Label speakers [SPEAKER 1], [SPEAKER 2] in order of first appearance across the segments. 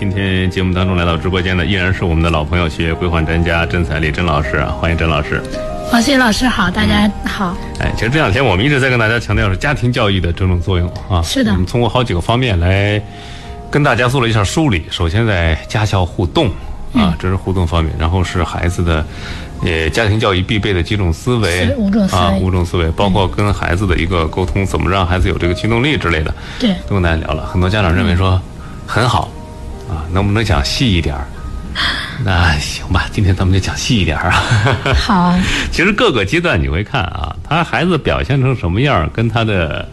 [SPEAKER 1] 今天节目当中来到直播间的依然是我们的老朋友，学业规划专家甄彩丽甄老师啊，欢迎甄老师。
[SPEAKER 2] 王鑫老师好，大家好。
[SPEAKER 1] 哎，其实这两天我们一直在跟大家强调是家庭教育的这种作用啊。
[SPEAKER 2] 是的
[SPEAKER 1] 我们通过好几个方面来跟大家做了一下梳理。首先在家校互动
[SPEAKER 2] 嗯
[SPEAKER 1] 啊，这是互动方面，然后是孩子的呃家庭教育必备的几种思维
[SPEAKER 2] 是五种思维
[SPEAKER 1] 啊，五种思维，包括跟孩子的一个沟通，怎么让孩子有这个驱动力之类的。
[SPEAKER 2] 对，
[SPEAKER 1] 都跟大家聊了，很多家长认为说很好啊，能不能讲细一点儿？那行吧，今天咱们就讲细一点儿啊。
[SPEAKER 2] 好啊，
[SPEAKER 1] 其实各个阶段你会看啊，他孩子表现成什么样儿，跟他的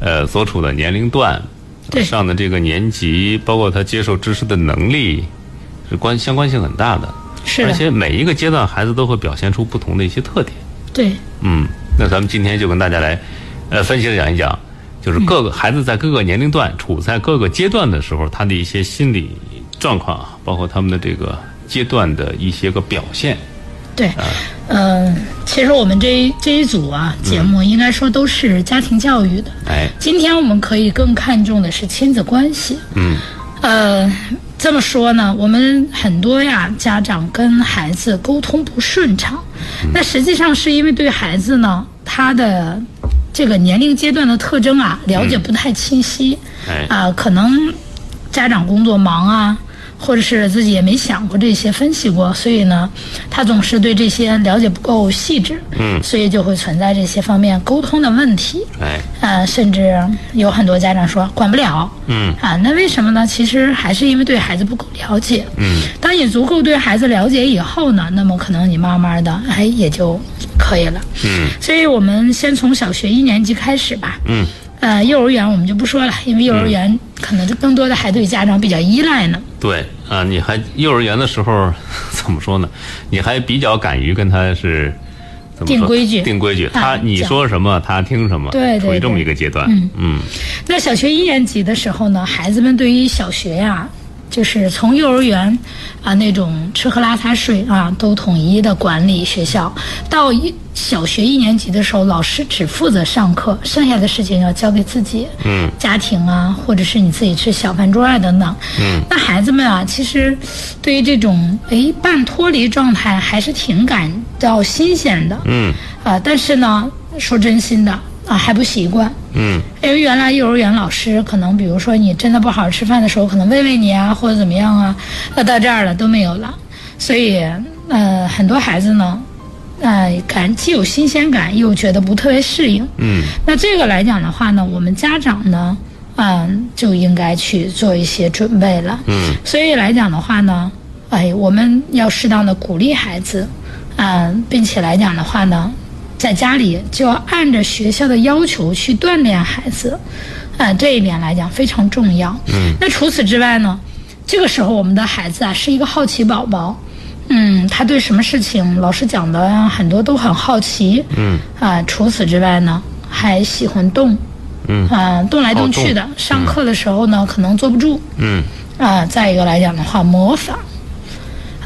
[SPEAKER 1] 呃所处的年龄段、
[SPEAKER 2] 对
[SPEAKER 1] 上的这个年级，包括他接受知识的能力，是关相关性很大的。
[SPEAKER 2] 是的，
[SPEAKER 1] 而且每一个阶段孩子都会表现出不同的一些特点。
[SPEAKER 2] 对，
[SPEAKER 1] 嗯，那咱们今天就跟大家来，呃，分析的讲一讲，就是各个孩子在各个年龄段、处在各个阶段的时候，他的一些心理状况啊，包括他们的这个阶段的一些个表现。
[SPEAKER 2] 对，嗯、其实我们这一这一组啊节目应该说都是家庭教育的。
[SPEAKER 1] 哎，
[SPEAKER 2] 今天我们可以更看重的是亲子关系。
[SPEAKER 1] 嗯，
[SPEAKER 2] 呃，这么说呢，我们很多呀家长跟孩子沟通不顺畅，那实际上是因为对孩子呢他的这个年龄阶段的特征啊了解不太清晰，
[SPEAKER 1] 哎
[SPEAKER 2] 啊、可能家长工作忙啊。或者是自己也没想过这些，分析过，所以呢，他总是对这些了解不够细致，
[SPEAKER 1] 嗯
[SPEAKER 2] 所以就会存在这些方面沟通的问题。
[SPEAKER 1] 哎，
[SPEAKER 2] 呃，甚至有很多家长说管不了，
[SPEAKER 1] 嗯
[SPEAKER 2] 啊，那为什么呢？其实还是因为对孩子不够了解。
[SPEAKER 1] 嗯，
[SPEAKER 2] 当你足够对孩子了解以后呢，那么可能你慢慢的，哎，也就可以了。
[SPEAKER 1] 嗯
[SPEAKER 2] 所以我们先从小学一年级开始吧。
[SPEAKER 1] 嗯，
[SPEAKER 2] 呃，幼儿园我们就不说了，因为幼儿园可能就更多的还对家长比较依赖呢。
[SPEAKER 1] 对啊，你还幼儿园的时候 怎么说呢？你还比较敢于跟他是。
[SPEAKER 2] 定规矩
[SPEAKER 1] 定规矩。
[SPEAKER 2] 啊
[SPEAKER 1] 他你说什么，他听什么，
[SPEAKER 2] 对对
[SPEAKER 1] 处于这么一个阶段。
[SPEAKER 2] 嗯
[SPEAKER 1] 嗯
[SPEAKER 2] 那小学一年级的时候呢，孩子们对于小学呀、就是从幼儿园啊那种吃喝拉撒睡啊都统一的管理学校，到一小学一年级的时候，老师只负责上课，剩下的事情要交给自己。
[SPEAKER 1] 嗯
[SPEAKER 2] 家庭啊，或者是你自己吃小饭桌啊等等。
[SPEAKER 1] 嗯，
[SPEAKER 2] 那孩子们啊，其实对于这种哎半脱离状态，还是挺感到新鲜的。
[SPEAKER 1] 嗯
[SPEAKER 2] 啊，但是呢，说真心的啊，还不习惯。
[SPEAKER 1] 嗯
[SPEAKER 2] 因为原来幼儿园老师可能，比如说你真的不好好吃饭的时候，可能喂喂你啊，或者怎么样啊，那到这儿了都没有了，所以呃，很多孩子呢，呃，感既有新鲜感，又觉得不特别适应。
[SPEAKER 1] 嗯
[SPEAKER 2] 那这个来讲的话呢，我们家长呢，嗯，就应该去做一些准备了。
[SPEAKER 1] 嗯
[SPEAKER 2] 所以来讲的话呢，哎，我们要适当的鼓励孩子，嗯，并且来讲的话呢，在家里就要按着学校的要求去锻炼孩子，啊、这一点来讲非常重要。
[SPEAKER 1] 嗯，
[SPEAKER 2] 那除此之外呢，这个时候我们的孩子啊是一个好奇宝宝，嗯，他对什么事情老师讲的啊很多都很好奇，
[SPEAKER 1] 嗯。
[SPEAKER 2] 啊、除此之外呢，还喜欢动，
[SPEAKER 1] 嗯。
[SPEAKER 2] 啊、动来动去的。上课的时候呢，可能坐不住，
[SPEAKER 1] 嗯。
[SPEAKER 2] 啊、再一个来讲的话，模仿，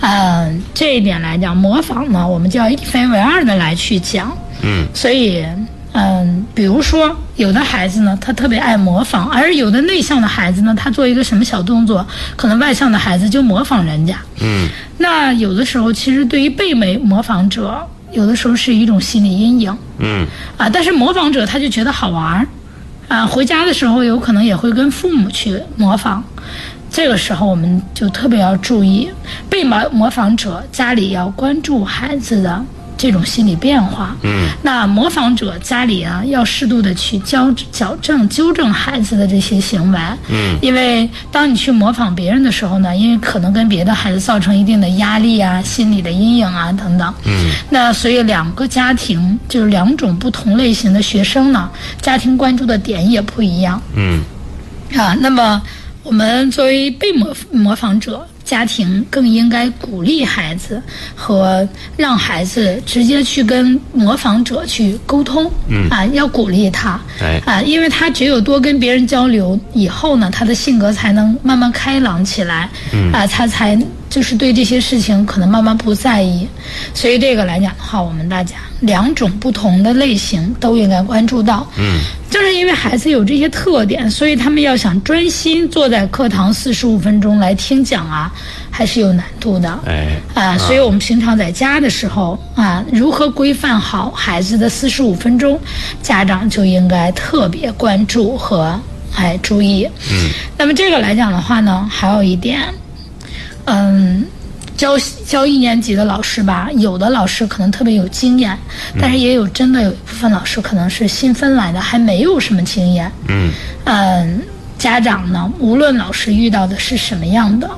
[SPEAKER 2] 嗯、这一点来讲，模仿呢，我们就要一分为二的来去讲。
[SPEAKER 1] 嗯
[SPEAKER 2] 所以，嗯，比如说有的孩子呢，他特别爱模仿，而有的内向的孩子呢，他做一个什么小动作，可能外向的孩子就模仿人家。
[SPEAKER 1] 嗯
[SPEAKER 2] 那有的时候，其实对于被模模仿者，有的时候是一种心理阴影。
[SPEAKER 1] 嗯
[SPEAKER 2] 啊，但是模仿者他就觉得好玩儿，啊，回家的时候有可能也会跟父母去模仿，这个时候我们就特别要注意，被模模仿者家里要关注孩子的这种心理变化。
[SPEAKER 1] 嗯
[SPEAKER 2] 那模仿者家里啊，要适度的去矫矫正、纠正孩子的这些行为。
[SPEAKER 1] 嗯
[SPEAKER 2] 因为当你去模仿别人的时候呢，因为可能跟别的孩子造成一定的压力啊、心理的阴影啊等等。
[SPEAKER 1] 嗯
[SPEAKER 2] 那所以两个家庭就是两种不同类型的学生呢，家庭关注的点也不一样
[SPEAKER 1] 嗯
[SPEAKER 2] 啊。那么我们作为被模模仿者，家庭更应该鼓励孩子和让孩子直接去跟模仿者去沟通，
[SPEAKER 1] 嗯。
[SPEAKER 2] 啊，要鼓励他，
[SPEAKER 1] 哎。
[SPEAKER 2] 啊，因为他只有多跟别人交流以后呢，他的性格才能慢慢开朗起来，
[SPEAKER 1] 嗯。
[SPEAKER 2] 啊，他才就是对这些事情可能慢慢不在意，所以这个来讲的话，我们大家两种不同的类型都应该关注到。
[SPEAKER 1] 嗯，
[SPEAKER 2] 正是因为孩子有这些特点，所以他们要想专心坐在课堂四十五分钟来听讲啊，还是有难度的。
[SPEAKER 1] 哎，
[SPEAKER 2] 啊，所以我们平常在家的时候啊，如何规范好孩子的四十五分钟，家长就应该特别关注和哎注意。
[SPEAKER 1] 嗯，
[SPEAKER 2] 那么这个来讲的话呢，还有一点，嗯。教教一年级的老师吧，有的老师可能特别有经验，但是也有真的有一部分老师可能是新分来的，还没有什么经验。
[SPEAKER 1] 嗯
[SPEAKER 2] 嗯，家长呢，无论老师遇到的是什么样的，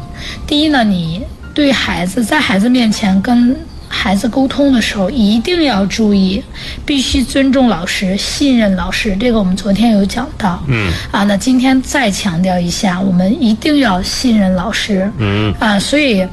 [SPEAKER 2] 第一呢，你对孩子在孩子面前跟孩子沟通的时候，一定要注意，必须尊重老师，信任老师。这个我们昨天有讲到。
[SPEAKER 1] 嗯
[SPEAKER 2] 啊，那今天再强调一下，我们一定要信任老师。
[SPEAKER 1] 嗯
[SPEAKER 2] 啊，所以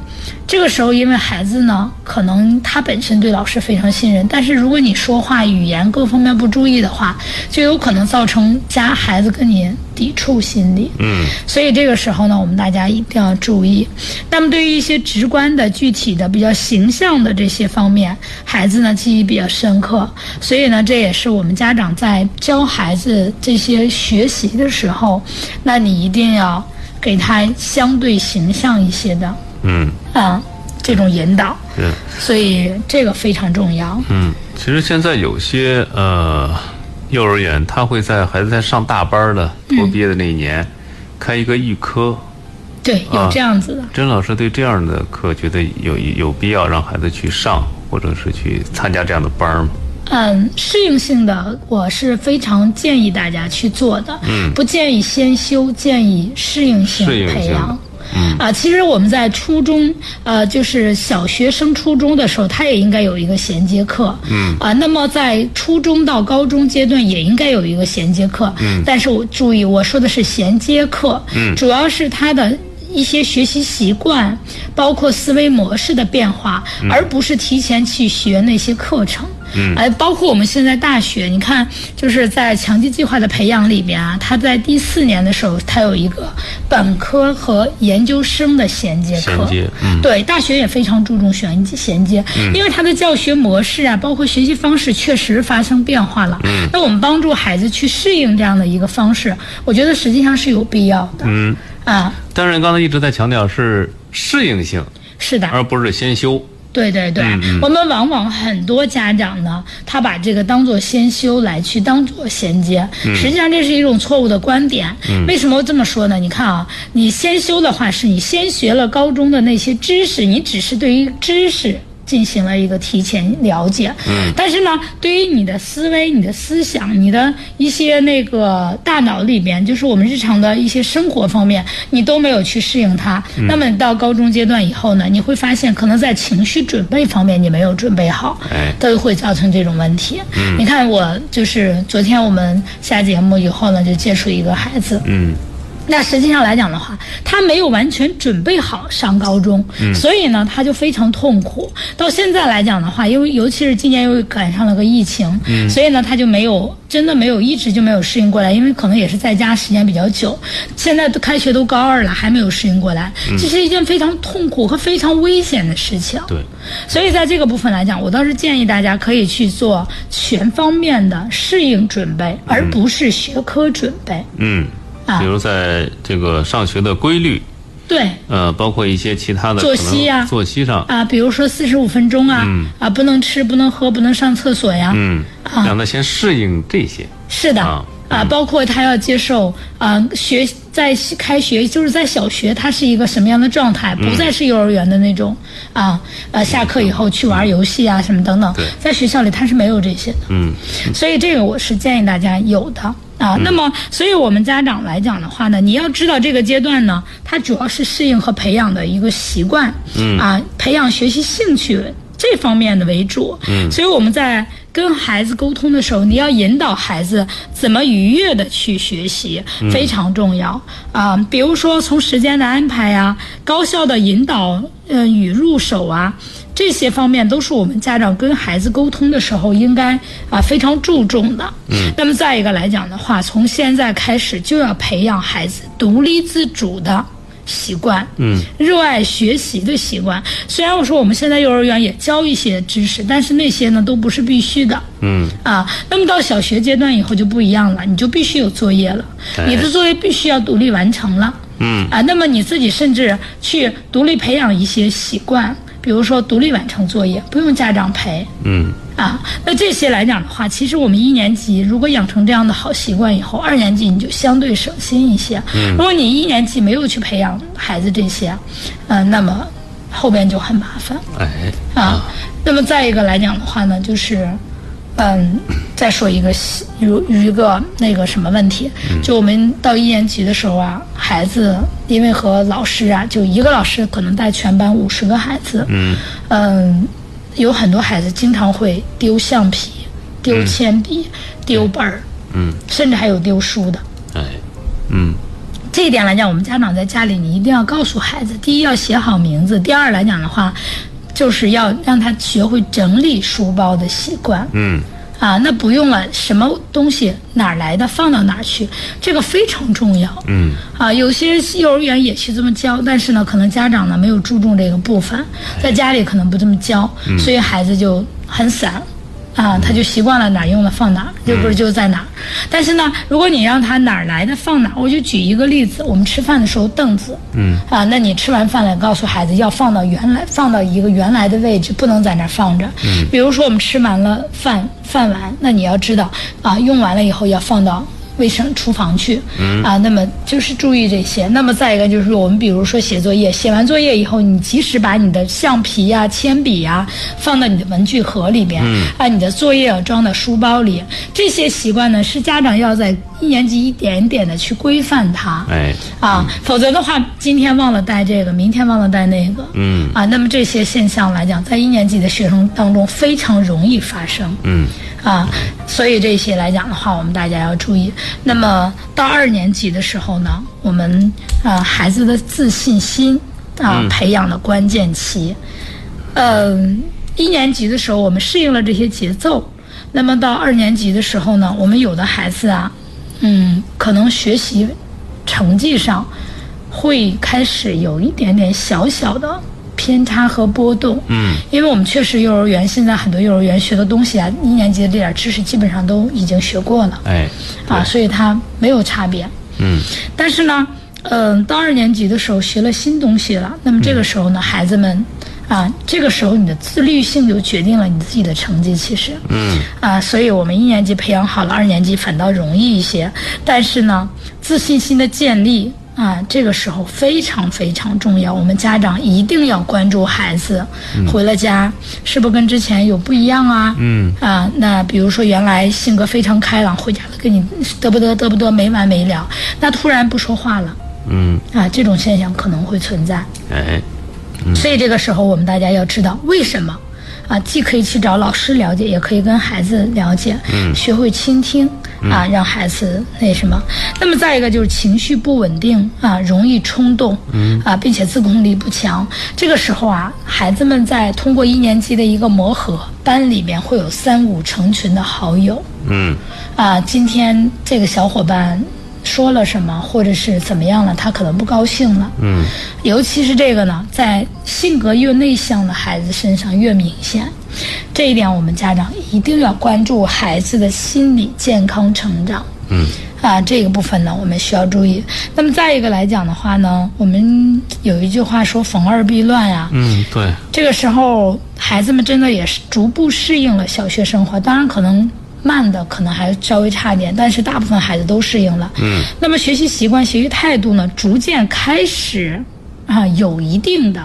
[SPEAKER 2] 这个时候，因为孩子呢，可能他本身对老师非常信任，但是如果你说话语言各方面不注意的话，就有可能造成家孩子跟你抵触心理。
[SPEAKER 1] 嗯
[SPEAKER 2] 所以这个时候呢，我们大家一定要注意。那么对于一些直观的、具体的、比较形象的这些方面，孩子呢记忆比较深刻。所以呢，这也是我们家长在教孩子这些学习的时候，那你一定要给他相对形象一些的
[SPEAKER 1] 嗯
[SPEAKER 2] 啊这种引导。
[SPEAKER 1] 嗯
[SPEAKER 2] 所以这个非常重要。
[SPEAKER 1] 嗯，其实现在有些呃幼儿园，他会在孩子在上大班的托毕业的那一年，开一个预科。
[SPEAKER 2] 对，有
[SPEAKER 1] 啊
[SPEAKER 2] 这样子的。
[SPEAKER 1] 甄老师对这样的课觉得有有必要让孩子去上，或者是去参加这样的班儿吗？
[SPEAKER 2] 嗯，适应性的我是非常建议大家去做的，
[SPEAKER 1] 嗯
[SPEAKER 2] 不建议先修，建议适应性
[SPEAKER 1] 适应性
[SPEAKER 2] 培养。
[SPEAKER 1] 嗯
[SPEAKER 2] 啊，其实我们在初中，呃，就是小学升初中的时候，它也应该有一个衔接课。
[SPEAKER 1] 嗯
[SPEAKER 2] 啊，那么在初中到高中阶段也应该有一个衔接课。
[SPEAKER 1] 嗯
[SPEAKER 2] 但是我注意，我说的是衔接课。
[SPEAKER 1] 嗯
[SPEAKER 2] 主要是它的。一些学习习惯，包括思维模式的变化，而不是提前去学那些课程。
[SPEAKER 1] 嗯
[SPEAKER 2] 哎，包括我们现在大学，你看，就是在强基计划的培养里边啊，它在第四年的时候，它有一个本科和研究生的衔接课。
[SPEAKER 1] 衔接嗯
[SPEAKER 2] 对，大学也非常注重衔接衔接，因为它的教学模式啊，包括学习方式确实发生变化了。
[SPEAKER 1] 嗯
[SPEAKER 2] 那我们帮助孩子去适应这样的一个方式，我觉得实际上是有必要的。
[SPEAKER 1] 嗯，
[SPEAKER 2] 啊，
[SPEAKER 1] 但是刚才一直在强调是适应性，
[SPEAKER 2] 是的。
[SPEAKER 1] 而不是先修。
[SPEAKER 2] 对对对，
[SPEAKER 1] 嗯嗯
[SPEAKER 2] 我们往往很多家长呢，他把这个当做先修来去当做衔接，
[SPEAKER 1] 嗯
[SPEAKER 2] 实际上这是一种错误的观点。为什么这么说呢？你看啊，你先修的话，是你先学了高中的那些知识，你只是对于知识。进行了一个提前了解，
[SPEAKER 1] 嗯。
[SPEAKER 2] 但是呢，对于你的思维、你的思想、你的一些那个大脑里边，就是我们日常的一些生活方面，你都没有去适应它。那么你到高中阶段以后呢，你会发现可能在情绪准备方面你没有准备好，
[SPEAKER 1] 哎。
[SPEAKER 2] 都会造成这种问题。你看我就是昨天我们下节目以后呢，就接触一个孩子，
[SPEAKER 1] 嗯
[SPEAKER 2] 那实际上来讲的话，他没有完全准备好上高中，所以呢，他就非常痛苦。到现在来讲的话，因为尤其是今年又赶上了个疫情，所以呢，他就没有真的没有一直就没有适应过来，因为可能也是在家时间比较久。现在都开学都高二了，还没有适应过来，这是一件非常痛苦和非常危险的事情。
[SPEAKER 1] 对，
[SPEAKER 2] 所以在这个部分来讲，我倒是建议大家可以去做全方面的适应准备，而不是学科准备。
[SPEAKER 1] 嗯，
[SPEAKER 2] 啊
[SPEAKER 1] 比如在这个上学的规律，
[SPEAKER 2] 对，
[SPEAKER 1] 呃，包括一些其他的
[SPEAKER 2] 作息呀。
[SPEAKER 1] 作息上，
[SPEAKER 2] 啊，比如说四十五分钟啊，
[SPEAKER 1] 嗯。
[SPEAKER 2] 啊，不能吃，不能喝，不能上厕所呀。
[SPEAKER 1] 嗯，
[SPEAKER 2] 啊。
[SPEAKER 1] 让他先适应这些。
[SPEAKER 2] 是的。
[SPEAKER 1] 啊
[SPEAKER 2] 啊，包括他要接受啊，学在开学就是在小学，他是一个什么样的状态，
[SPEAKER 1] 嗯。
[SPEAKER 2] 不再是幼儿园的那种。啊，呃，下课以后去玩游戏啊什么等等。
[SPEAKER 1] 对，
[SPEAKER 2] 在学校里他是没有这些的。
[SPEAKER 1] 嗯。
[SPEAKER 2] 所以这个我是建议大家有的啊。那么，所以我们家长来讲的话呢，你要知道这个阶段呢，它主要是适应和培养的一个习惯，
[SPEAKER 1] 嗯
[SPEAKER 2] 啊，培养学习兴趣这方面的为主。
[SPEAKER 1] 嗯
[SPEAKER 2] 所以我们在跟孩子沟通的时候，你要引导孩子怎么愉悦的去学习，非常重要啊。比如说从时间的安排呀、高效的引导，呃，与入手啊。这些方面都是我们家长跟孩子沟通的时候应该啊非常注重的。
[SPEAKER 1] 嗯，
[SPEAKER 2] 那么再一个来讲的话，从现在开始就要培养孩子独立自主的习惯，
[SPEAKER 1] 嗯，
[SPEAKER 2] 热爱学习的习惯。虽然我说我们现在幼儿园也教一些知识，但是那些呢都不是必须的。
[SPEAKER 1] 嗯
[SPEAKER 2] 啊，那么到小学阶段以后就不一样了，你就必须有作业了，
[SPEAKER 1] 哎
[SPEAKER 2] 你的作业必须要独立完成了。
[SPEAKER 1] 嗯
[SPEAKER 2] 啊，那么你自己甚至去独立培养一些习惯，比如说独立完成作业，不用家长陪。
[SPEAKER 1] 嗯
[SPEAKER 2] 啊，那这些来讲的话，其实我们一年级如果养成这样的好习惯以后，二年级你就相对省心一些。嗯，如果你一年级没有去培养孩子这些，嗯、那么后边就很麻烦
[SPEAKER 1] 哎
[SPEAKER 2] 啊。那么再一个来讲的话呢，就是，嗯，再说一个细有有一个那个什么问题，就我们到一年级的时候啊，孩子因为和老师啊，就一个老师可能带全班五十个孩子，
[SPEAKER 1] 嗯。
[SPEAKER 2] 嗯，有很多孩子经常会丢橡皮、丢铅笔、丢本儿，
[SPEAKER 1] 嗯。
[SPEAKER 2] 甚至还有丢书的。
[SPEAKER 1] 哎嗯。
[SPEAKER 2] 这一点来讲，我们家长在家里你一定要告诉孩子：第一要写好名字，第二来讲的话，就是要让他学会整理书包的习惯。
[SPEAKER 1] 嗯
[SPEAKER 2] 啊，那不用了，什么东西哪儿来的放到哪儿去，这个非常重要。
[SPEAKER 1] 嗯
[SPEAKER 2] 啊，有些幼儿园也去这么教，但是呢，可能家长呢没有注重这个部分，在家里可能不这么教，所以孩子就很散。啊，他就习惯了哪儿用了放哪儿，就不是就在哪儿。但是呢，如果你让他哪儿来的放哪儿，我就举一个例子，我们吃饭的时候凳子，
[SPEAKER 1] 嗯
[SPEAKER 2] 啊，那你吃完饭了，告诉孩子要放到原来放到一个原来的位置，不能在那儿放着。嗯，比如说我们吃完了饭饭碗，那你要知道啊，用完了以后要放到。卫生厨房去，嗯啊，那么就是注意这些。那么再一个就是我们比如说写作业，写完作业以后，你及时把你的橡皮呀、铅笔呀放到你的文具盒里边，嗯啊，你的作业要装到书包里。这些习惯呢，是家长要在一年级一点一点的去规范它。
[SPEAKER 1] 哎
[SPEAKER 2] 啊，否则的话，今天忘了带这个，明天忘了带那个，
[SPEAKER 1] 嗯
[SPEAKER 2] 啊，那么这些现象来讲，在一年级的学生当中非常容易发生，
[SPEAKER 1] 嗯
[SPEAKER 2] 啊，所以这些来讲的话，我们大家要注意。那么到二年级的时候呢，我们啊孩子的自信心啊、培养的关键期，嗯、一年级的时候我们适应了这些节奏，那么到二年级的时候呢，我们有的孩子啊，嗯，可能学习成绩上会开始有一点点小小的偏差和波动。
[SPEAKER 1] 嗯，
[SPEAKER 2] 因为我们确实幼儿园现在很多幼儿园学的东西啊，一年级的这点知识基本上都已经学过了
[SPEAKER 1] 哎
[SPEAKER 2] 啊，所以它没有差别。
[SPEAKER 1] 嗯
[SPEAKER 2] 但是呢，嗯、到二年级的时候学了新东西了，那么这个时候呢，孩子们啊，这个时候你的自律性就决定了你自己的成绩，其实。
[SPEAKER 1] 嗯
[SPEAKER 2] 啊，所以我们一年级培养好了，二年级反倒容易一些。但是呢，自信心的建立啊，这个时候非常非常重要。我们家长一定要关注孩子回了家是不是跟之前有不一样啊？
[SPEAKER 1] 嗯
[SPEAKER 2] 啊，那比如说原来性格非常开朗，回家了跟你嘚不嘚嘚不嘚没完没了，那突然不说话了
[SPEAKER 1] 嗯
[SPEAKER 2] 啊，这种现象可能会存在。
[SPEAKER 1] 哎
[SPEAKER 2] 所以这个时候我们大家要知道为什么。啊，既可以去找老师了解，也可以跟孩子了解，嗯，学会倾听啊，让孩子那什么。那么再一个就是情绪不稳定啊，容易冲动，嗯啊，并且自控力不强。这个时候啊，孩子们在通过一年级的一个磨合，班里面会有三五成群的好友，
[SPEAKER 1] 嗯
[SPEAKER 2] 啊，今天这个小伙伴说了什么，或者是怎么样了，他可能不高兴了。
[SPEAKER 1] 嗯
[SPEAKER 2] 尤其是这个呢，在性格越内向的孩子身上越明显。这一点，我们家长一定要关注孩子的心理健康成长。
[SPEAKER 1] 嗯
[SPEAKER 2] 啊，这个部分呢，我们需要注意。那么再一个来讲的话呢，我们有一句话说“逢二必乱”呀。
[SPEAKER 1] 嗯，对，
[SPEAKER 2] 这个时候，孩子们真的也是逐步适应了小学生活，当然可能慢的可能还稍微差一点，但是大部分孩子都适应了。
[SPEAKER 1] 嗯，
[SPEAKER 2] 那么学习习惯、学习态度呢，逐渐开始啊有一定的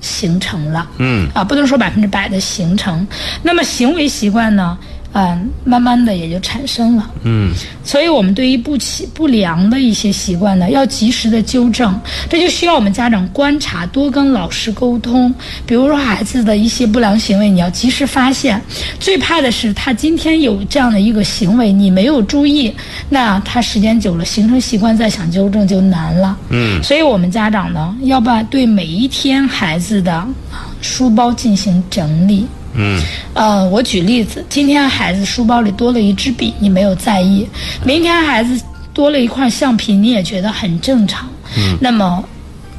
[SPEAKER 2] 形成了。
[SPEAKER 1] 嗯
[SPEAKER 2] 啊，不能说百分之百的形成。那么行为习惯呢，嗯、慢慢的也就产生了。
[SPEAKER 1] 嗯
[SPEAKER 2] 所以，我们对于不起不良的一些习惯呢，要及时的纠正。这就需要我们家长观察，多跟老师沟通。比如说孩子的一些不良行为，你要及时发现。最怕的是他今天有这样的一个行为，你没有注意，那他时间久了形成习惯，再想纠正就难了。
[SPEAKER 1] 嗯
[SPEAKER 2] 所以我们家长呢，要把对每一天孩子的啊书包进行整理。
[SPEAKER 1] 嗯
[SPEAKER 2] 呃，我举例子，今天孩子书包里多了一支笔，你没有在意；明天孩子多了一块橡皮，你也觉得很正常。嗯，那么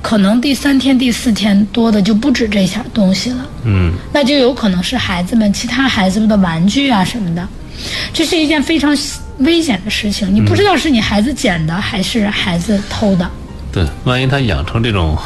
[SPEAKER 2] 可能第三天、第四天多的就不止这些东西了。
[SPEAKER 1] 嗯
[SPEAKER 2] 那就有可能是孩子们其他孩子们的玩具啊什么的，这是一件非常危险的事情。你不知道是你孩子捡的还是孩子偷的。
[SPEAKER 1] 对，万一他养成这种，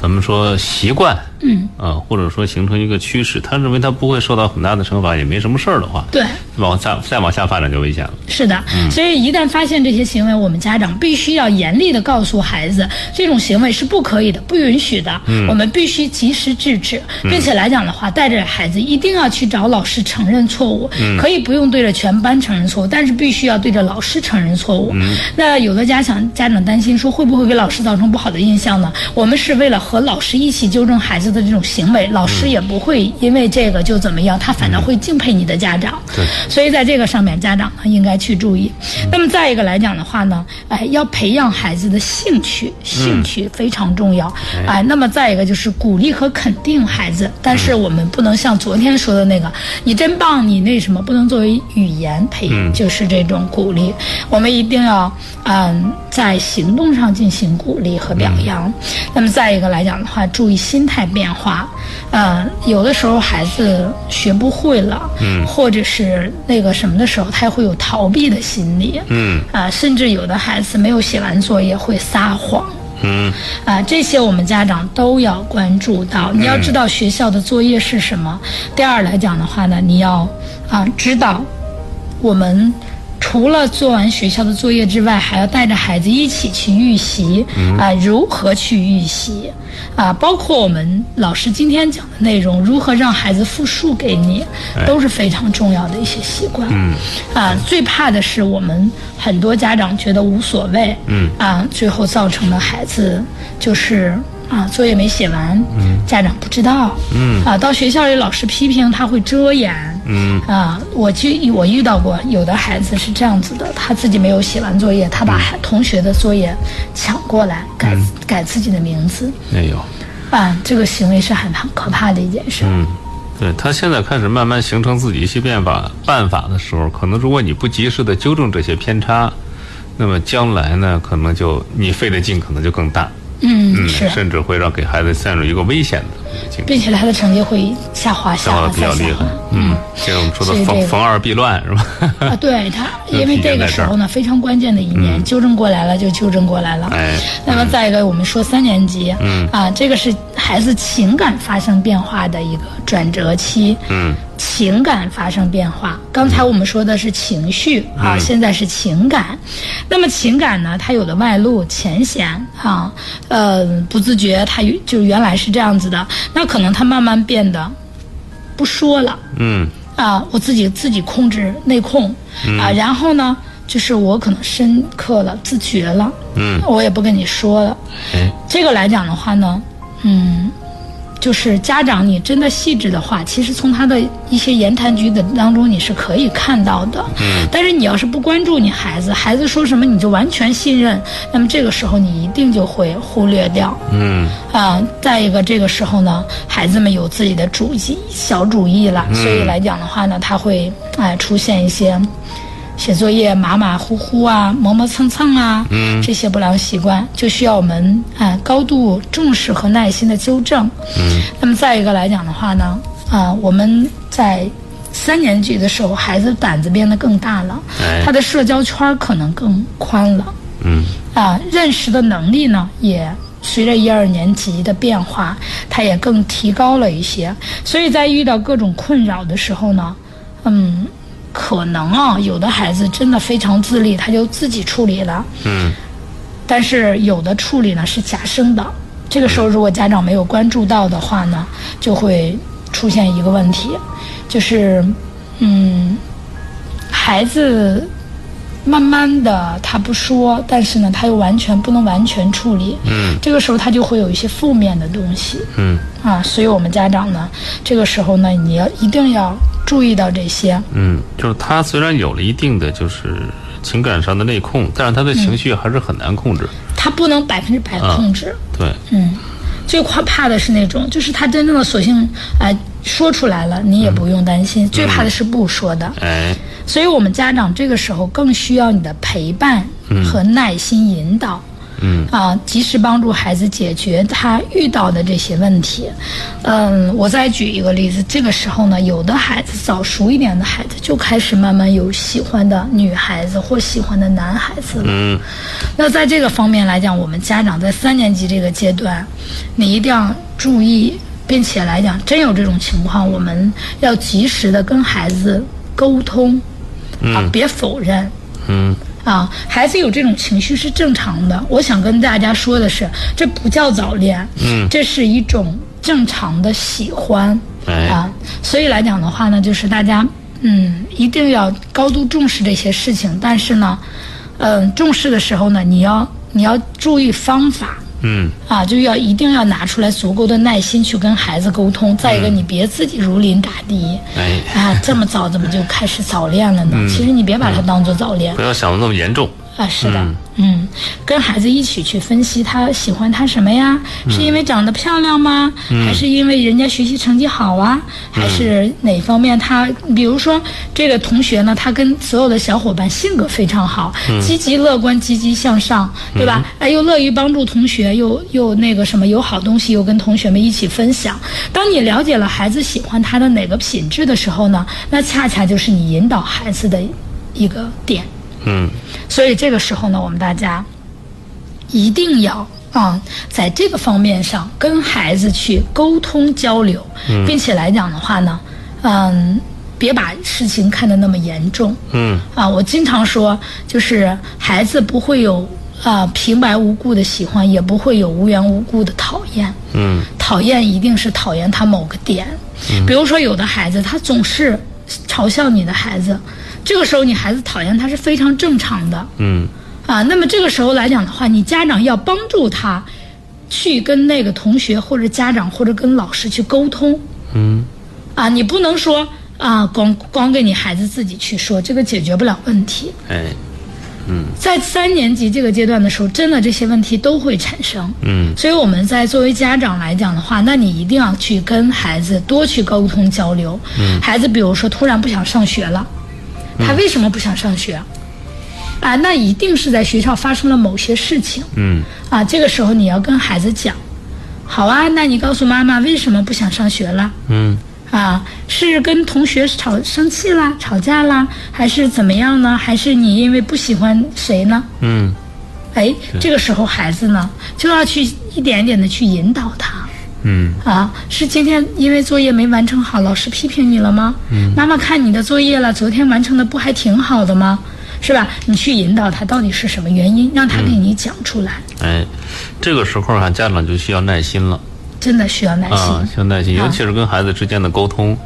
[SPEAKER 1] 咱们说习惯，
[SPEAKER 2] 嗯，
[SPEAKER 1] 啊，或者说形成一个趋势，他认为他不会受到很大的惩罚，也没什么事儿的话，
[SPEAKER 2] 对，
[SPEAKER 1] 往下再往下发展就危险了。
[SPEAKER 2] 是的，所以一旦发现这些行为，我们家长必须要严厉的告诉孩子，这种行为是不可以的，不允许的。我们必须及时制止，并且来讲的话，带着孩子一定要去找老师承认错误，可以不用对着全班承认错误，但是必须要对着老师承认错误。那有的家长家长担心说，会不会给老师造成不好的印象呢？我们是为了和老师一起纠正孩子的这种行为，老师也不会因为这个就怎么样，他反倒会敬佩你的家长。
[SPEAKER 1] 对
[SPEAKER 2] 所以在这个上面，家长呢应该去注意。那么再一个来讲的话呢，哎，要培养孩子的兴趣，兴趣非常重要。哎，那么再一个就是鼓励和肯定孩子，但是我们不能像昨天说的那个，你真棒，你那什么，不能作为语言培，就是这种鼓励。我们一定要嗯，在行动上进行鼓励和表扬。那么再一个来讲的话，注意心态变化。呃，有的时候孩子学不会了，嗯，或者是那个什么的时候，他会有逃避的心理，
[SPEAKER 1] 嗯，
[SPEAKER 2] 啊、甚至有的孩子没有写完作业会撒谎，
[SPEAKER 1] 嗯
[SPEAKER 2] 啊，这些我们家长都要关注到。你要知道学校的作业是什么。第二来讲的话呢，你要啊知道，我们除了做完学校的作业之外，还要带着孩子一起去预习啊，如何去预习啊，包括我们老师今天讲的内容，如何让孩子复述给你，都是非常重要的一些习惯。
[SPEAKER 1] 嗯。
[SPEAKER 2] 啊，最怕的是我们很多家长觉得无所谓，
[SPEAKER 1] 嗯。
[SPEAKER 2] 啊，最后造成了孩子就是啊作业没写完，嗯，家长不知道，
[SPEAKER 1] 嗯。
[SPEAKER 2] 啊，到学校里老师批评他会遮掩，
[SPEAKER 1] 嗯。
[SPEAKER 2] 啊，我就我遇到过有的孩子是这样子的，他自己没有写完作业，他把孩同学的作业抢过来改、改自己的名字，
[SPEAKER 1] 没有，
[SPEAKER 2] 啊，这个行为是很很可怕的一件事。
[SPEAKER 1] 嗯，对他现在开始慢慢形成自己一些变法办法的时候，可能如果你不及时的纠正这些偏差，那么将来呢，可能就你费的劲可能就更大，
[SPEAKER 2] 嗯，
[SPEAKER 1] 嗯，
[SPEAKER 2] 是，
[SPEAKER 1] 甚至会让给孩子陷入一个危险的
[SPEAKER 2] 并且他的成绩会下滑，下滑
[SPEAKER 1] 比较厉害。嗯，这个我们说的逢逢二必乱是吧？
[SPEAKER 2] 啊，对他，因为这个时候呢，非常关键的一年，纠正过来了就纠正过来了。
[SPEAKER 1] 哎
[SPEAKER 2] 那么再一个，我们说三年级，
[SPEAKER 1] 嗯
[SPEAKER 2] 啊，这个是孩子情感发生变化的一个转折期。
[SPEAKER 1] 嗯
[SPEAKER 2] 情感发生变化。刚才我们说的是情绪
[SPEAKER 1] 嗯
[SPEAKER 2] 啊，现在是情感。那么情感呢，它有了外露、前显啊，呃，不自觉，它就原来是这样子的，那可能它慢慢变得不说了。
[SPEAKER 1] 嗯
[SPEAKER 2] 啊，我自己自己控制内控啊，然后呢，就是我可能深刻了、自觉了，
[SPEAKER 1] 嗯，
[SPEAKER 2] 我也不跟你说了。
[SPEAKER 1] 哎
[SPEAKER 2] 这个来讲的话呢，嗯，就是家长你真的细致的话，其实从他的一些言谈举止当中你是可以看到的。嗯，但是你要是不关注你孩子，孩子说什么你就完全信任，那么这个时候你一定就会忽略掉。
[SPEAKER 1] 嗯
[SPEAKER 2] 啊，再一个，这个时候呢，孩子们有自己的主意、小主意了，所以来讲的话呢，他会哎、出现一些写作业马马虎虎啊、磨磨蹭蹭啊，
[SPEAKER 1] 嗯
[SPEAKER 2] 这些不良习惯，就需要我们啊、高度重视和耐心的纠正。
[SPEAKER 1] 嗯
[SPEAKER 2] 那么再一个来讲的话呢，啊，我们在三年级的时候，孩子胆子变得更大了，
[SPEAKER 1] 哎
[SPEAKER 2] 他的社交圈儿可能更宽了。
[SPEAKER 1] 嗯
[SPEAKER 2] 啊，认识的能力呢，也随着一二年级的变化，他也更提高了一些。所以在遇到各种困扰的时候呢，嗯，可能啊，有的孩子真的非常自立，他就自己处理了。
[SPEAKER 1] 嗯。
[SPEAKER 2] 但是有的处理呢是假生的，这个时候如果家长没有关注到的话呢，就会出现一个问题，就是，嗯，孩子慢慢的他不说，但是呢他又完全不能完全处理，
[SPEAKER 1] 嗯。
[SPEAKER 2] 这个时候他就会有一些负面的东西。
[SPEAKER 1] 嗯。
[SPEAKER 2] 啊，所以我们家长呢，这个时候呢，你要一定要注意到这些，
[SPEAKER 1] 嗯，就是他虽然有了一定的就是情感上的内控，但是他的情绪还是很难控制。
[SPEAKER 2] 他不能百分之百控制。
[SPEAKER 1] 对，
[SPEAKER 2] 嗯，最怕怕的是那种，就是他真正的索性哎、说出来了，你也不用担心。最怕的是不说的，
[SPEAKER 1] 哎
[SPEAKER 2] 所以我们家长这个时候更需要你的陪伴和耐心引导。
[SPEAKER 1] 嗯
[SPEAKER 2] 啊，及时帮助孩子解决他遇到的这些问题。嗯，我再举一个例子，这个时候呢，有的孩子早熟一点的孩子就开始慢慢有喜欢的女孩子或喜欢的男孩子了。
[SPEAKER 1] 嗯
[SPEAKER 2] 那在这个方面来讲，我们家长在三年级这个阶段，你一定要注意，并且来讲，真有这种情况，我们要及时的跟孩子沟通，啊，别否认。
[SPEAKER 1] 嗯
[SPEAKER 2] 啊，孩子有这种情绪是正常的。我想跟大家说的是，这不叫早恋，
[SPEAKER 1] 嗯
[SPEAKER 2] 这是一种正常的喜欢、
[SPEAKER 1] 哎
[SPEAKER 2] 啊。所以来讲的话呢，就是大家嗯一定要高度重视这些事情，但是呢，嗯，重视的时候呢，你要你要注意方法。
[SPEAKER 1] 嗯
[SPEAKER 2] 啊，就要一定要拿出来足够的耐心去跟孩子沟通。再一个，你别自己如临大敌。
[SPEAKER 1] 哎，
[SPEAKER 2] 啊，这么早怎么就开始早恋了呢？其实你别把它当做早恋。
[SPEAKER 1] 不要想的那么严重。
[SPEAKER 2] 啊，是的，嗯跟孩子一起去分析他喜欢他什么呀？是因为长得漂亮吗？还是因为人家学习成绩好啊？还是哪方面他？比如说这个同学呢，他跟所有的小伙伴性格非常好，积极乐观、积极向上，对吧？哎，又乐于帮助同学，又又那个什么，有好东西又跟同学们一起分享。当你了解了孩子喜欢他的哪个品质的时候呢，那恰恰就是你引导孩子的一个点。
[SPEAKER 1] 嗯。
[SPEAKER 2] 所以这个时候呢，我们大家一定要啊，在这个方面上跟孩子去沟通交流，并且来讲的话呢，嗯，别把事情看得那么严重。
[SPEAKER 1] 嗯。
[SPEAKER 2] 啊。我经常说，就是孩子不会有啊平白无故的喜欢，也不会有无缘无故的讨厌。
[SPEAKER 1] 嗯。
[SPEAKER 2] 讨厌一定是讨厌他某个点，比如说有的孩子他总是嘲笑你的孩子，这个时候你孩子讨厌他是非常正常的
[SPEAKER 1] 嗯
[SPEAKER 2] 啊。那么这个时候来讲的话，你家长要帮助他去跟那个同学或者家长或者跟老师去沟通
[SPEAKER 1] 嗯
[SPEAKER 2] 啊，你不能说啊光光给你孩子自己去说，这个解决不了问题。
[SPEAKER 1] 哎嗯
[SPEAKER 2] 在三年级这个阶段的时候，真的这些问题都会产生。
[SPEAKER 1] 嗯
[SPEAKER 2] 所以我们在作为家长来讲的话，那你一定要去跟孩子多去沟通交流。嗯，孩子比如说突然不想上学了，他为什么不想上学？啊，那一定是在学校发生了某些事情
[SPEAKER 1] 嗯
[SPEAKER 2] 啊。这个时候你要跟孩子讲，好啊，那你告诉妈妈为什么不想上学了？
[SPEAKER 1] 嗯
[SPEAKER 2] 啊，是跟同学吵生气啦、吵架啦，还是怎么样呢？还是你因为不喜欢谁呢？
[SPEAKER 1] 嗯
[SPEAKER 2] 哎，这个时候孩子呢就要去一点一点的去引导他
[SPEAKER 1] 嗯
[SPEAKER 2] 啊，是今天因为作业没完成好，老师批评你了吗？嗯，妈妈看你的作业了，昨天完成的不还挺好的吗？是吧？你去引导他到底是什么原因，让他给你讲出来，
[SPEAKER 1] 哎，这个时候啊，家长就需要耐心了
[SPEAKER 2] 真的需要耐心。
[SPEAKER 1] 啊，需要耐心，尤其是跟孩子之间的沟通。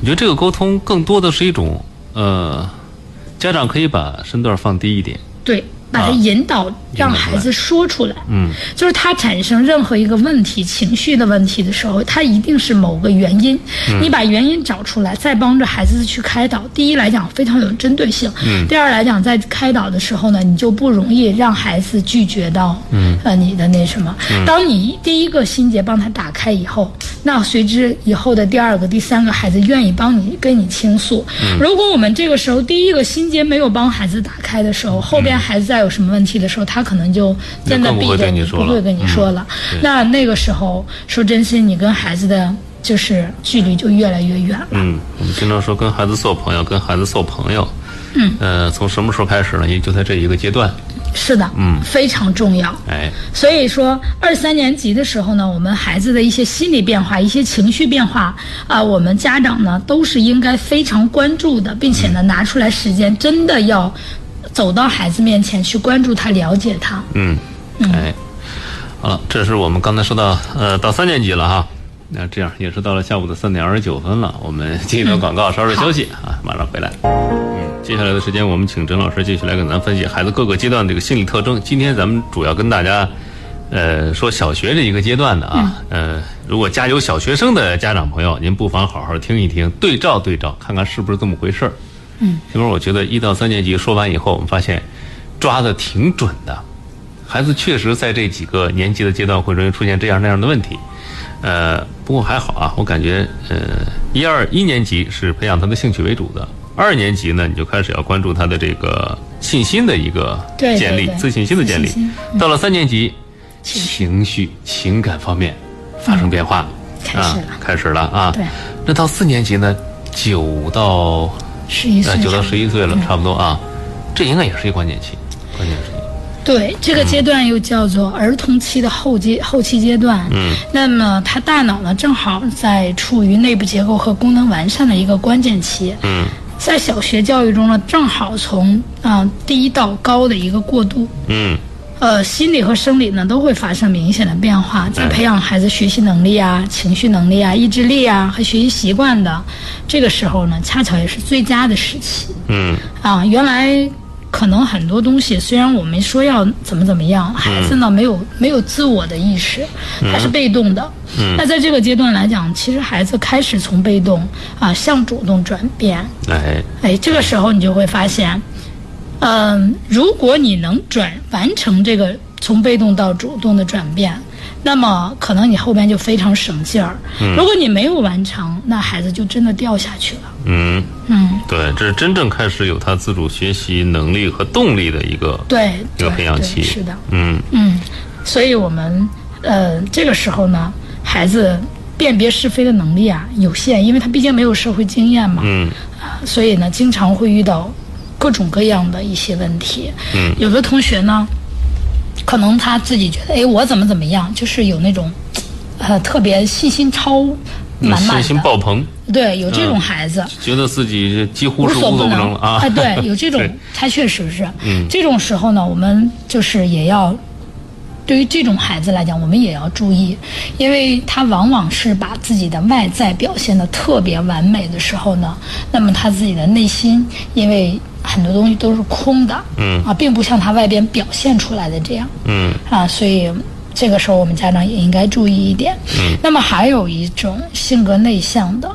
[SPEAKER 1] 我觉得这个沟通更多的是一种呃，家长可以把身段放低一点，
[SPEAKER 2] 对，把他
[SPEAKER 1] 啊
[SPEAKER 2] 引导，让孩子说出来。
[SPEAKER 1] 嗯
[SPEAKER 2] 就是他产生任何一个问题、情绪的问题的时候，他一定是某个原因。
[SPEAKER 1] 嗯
[SPEAKER 2] 你把原因找出来，再帮着孩子去开导。第一来讲非常有针对性，
[SPEAKER 1] 嗯
[SPEAKER 2] 第二来讲在开导的时候呢，你就不容易让孩子拒绝到，
[SPEAKER 1] 嗯
[SPEAKER 2] 呃你的那什么。当你第一个心结帮他打开以后，那随之以后的第二个、第三个孩子愿意帮你跟你倾诉。
[SPEAKER 1] 嗯
[SPEAKER 2] 如果我们这个时候第一个心结没有帮孩子打开的时候，后边孩子再有什么问题的时候，他可能就真的
[SPEAKER 1] 就更不会
[SPEAKER 2] 避着你，
[SPEAKER 1] 跟你说了
[SPEAKER 2] 不会跟你说了。
[SPEAKER 1] 对
[SPEAKER 2] 那那个时候，说真心，你跟孩子的就是距离就越来越远了。
[SPEAKER 1] 嗯，我们经常说跟孩子做朋友，跟孩子做朋友。嗯，呃，从什么时候开始呢？也就在这一个阶段。
[SPEAKER 2] 是的，
[SPEAKER 1] 嗯
[SPEAKER 2] 非常重要。
[SPEAKER 1] 哎，
[SPEAKER 2] 所以说，二三年级的时候呢，我们孩子的一些心理变化、一些情绪变化啊、我们家长呢都是应该非常关注的，并且呢拿出来时间，真的要走到孩子面前去关注他、了解他。
[SPEAKER 1] 嗯，哎，好了，这是我们刚才说到，呃，到三年级了哈。那这样也是到了下午的三点二十九分了，我们进一段广告，稍事休息啊，马上回来。嗯，接下来的时间，我们请郑老师继续来给咱分析孩子各个阶段这个心理特征。今天咱们主要跟大家，呃，说小学这一个阶段的啊，呃，如果家有小学生的家长朋友，您不妨好好听一听，对照对照，看看是不是这么回事儿。
[SPEAKER 2] 嗯，
[SPEAKER 1] 因为我觉得一到三年级说完以后，我们发现抓的挺准的。孩子确实在这几个年级的阶段会容易出现这样那样的问题，呃，不过还好啊，我感觉呃，一二一年级是培养他的兴趣为主的，二年级呢你就开始要关注他的这个信心的一个建立，
[SPEAKER 2] 对对
[SPEAKER 1] 自信心的建立到了三年级，情绪、情感方面发生变化，啊
[SPEAKER 2] 开始了，
[SPEAKER 1] 开始了啊。
[SPEAKER 2] 对。
[SPEAKER 1] 那到四年级呢，九到
[SPEAKER 2] 十一岁
[SPEAKER 1] 呃九到十一岁了，差不多啊。这应该也是一个关键期，关键时期。
[SPEAKER 2] 对，这个阶段又叫做儿童期的后阶后期阶段。
[SPEAKER 1] 嗯，
[SPEAKER 2] 那么他大脑呢，正好在处于内部结构和功能完善的一个关键期。
[SPEAKER 1] 嗯
[SPEAKER 2] 在小学教育中呢，正好从啊、低到高的一个过渡。
[SPEAKER 1] 嗯
[SPEAKER 2] 呃，心理和生理呢都会发生明显的变化，在培养孩子学习能力啊、情绪能力啊、意志力啊和学习习惯的这个时候呢，恰巧也是最佳的时期。
[SPEAKER 1] 嗯
[SPEAKER 2] 啊，原来可能很多东西，虽然我们说要怎么怎么样，孩子呢没有没有自我的意识，他是被动的。嗯那在这个阶段来讲，其实孩子开始从被动啊向主动转变。
[SPEAKER 1] 哎
[SPEAKER 2] 哎，这个时候你就会发现，嗯、如果你能转完成这个从被动到主动的转变，那么可能你后边就非常省劲儿。如果你没有完成，那孩子就真的掉下去了。
[SPEAKER 1] 嗯，
[SPEAKER 2] 嗯，
[SPEAKER 1] 对，这是真正开始有他自主学习能力和动力的一个
[SPEAKER 2] 对，
[SPEAKER 1] 一个培养期。
[SPEAKER 2] 是的。
[SPEAKER 1] 嗯
[SPEAKER 2] 嗯，所以我们呃这个时候呢，孩子辨别是非的能力啊有限，因为他毕竟没有社会经验嘛，
[SPEAKER 1] 嗯
[SPEAKER 2] 啊，所以呢经常会遇到各种各样的一些问题。
[SPEAKER 1] 嗯，
[SPEAKER 2] 有的同学呢，可能他自己觉得，哎，我怎么怎么样，就是有那种呃特别信心超满满
[SPEAKER 1] 信，心爆棚，
[SPEAKER 2] 对，有这种孩子。
[SPEAKER 1] 觉得自己几乎
[SPEAKER 2] 无
[SPEAKER 1] 是无所不
[SPEAKER 2] 能
[SPEAKER 1] 能了啊！
[SPEAKER 2] 哎，对，有这种，他确实是。
[SPEAKER 1] 嗯
[SPEAKER 2] 这种时候呢，我们就是也要，对于这种孩子来讲，我们也要注意，因为他往往是把自己的外在表现的特别完美的时候呢，那么他自己的内心，因为很多东西都是空的，
[SPEAKER 1] 嗯
[SPEAKER 2] 啊，并不像他外边表现出来的这样。
[SPEAKER 1] 嗯
[SPEAKER 2] 啊，所以这个时候我们家长也应该注意一点。嗯，那么还有一种性格内向的，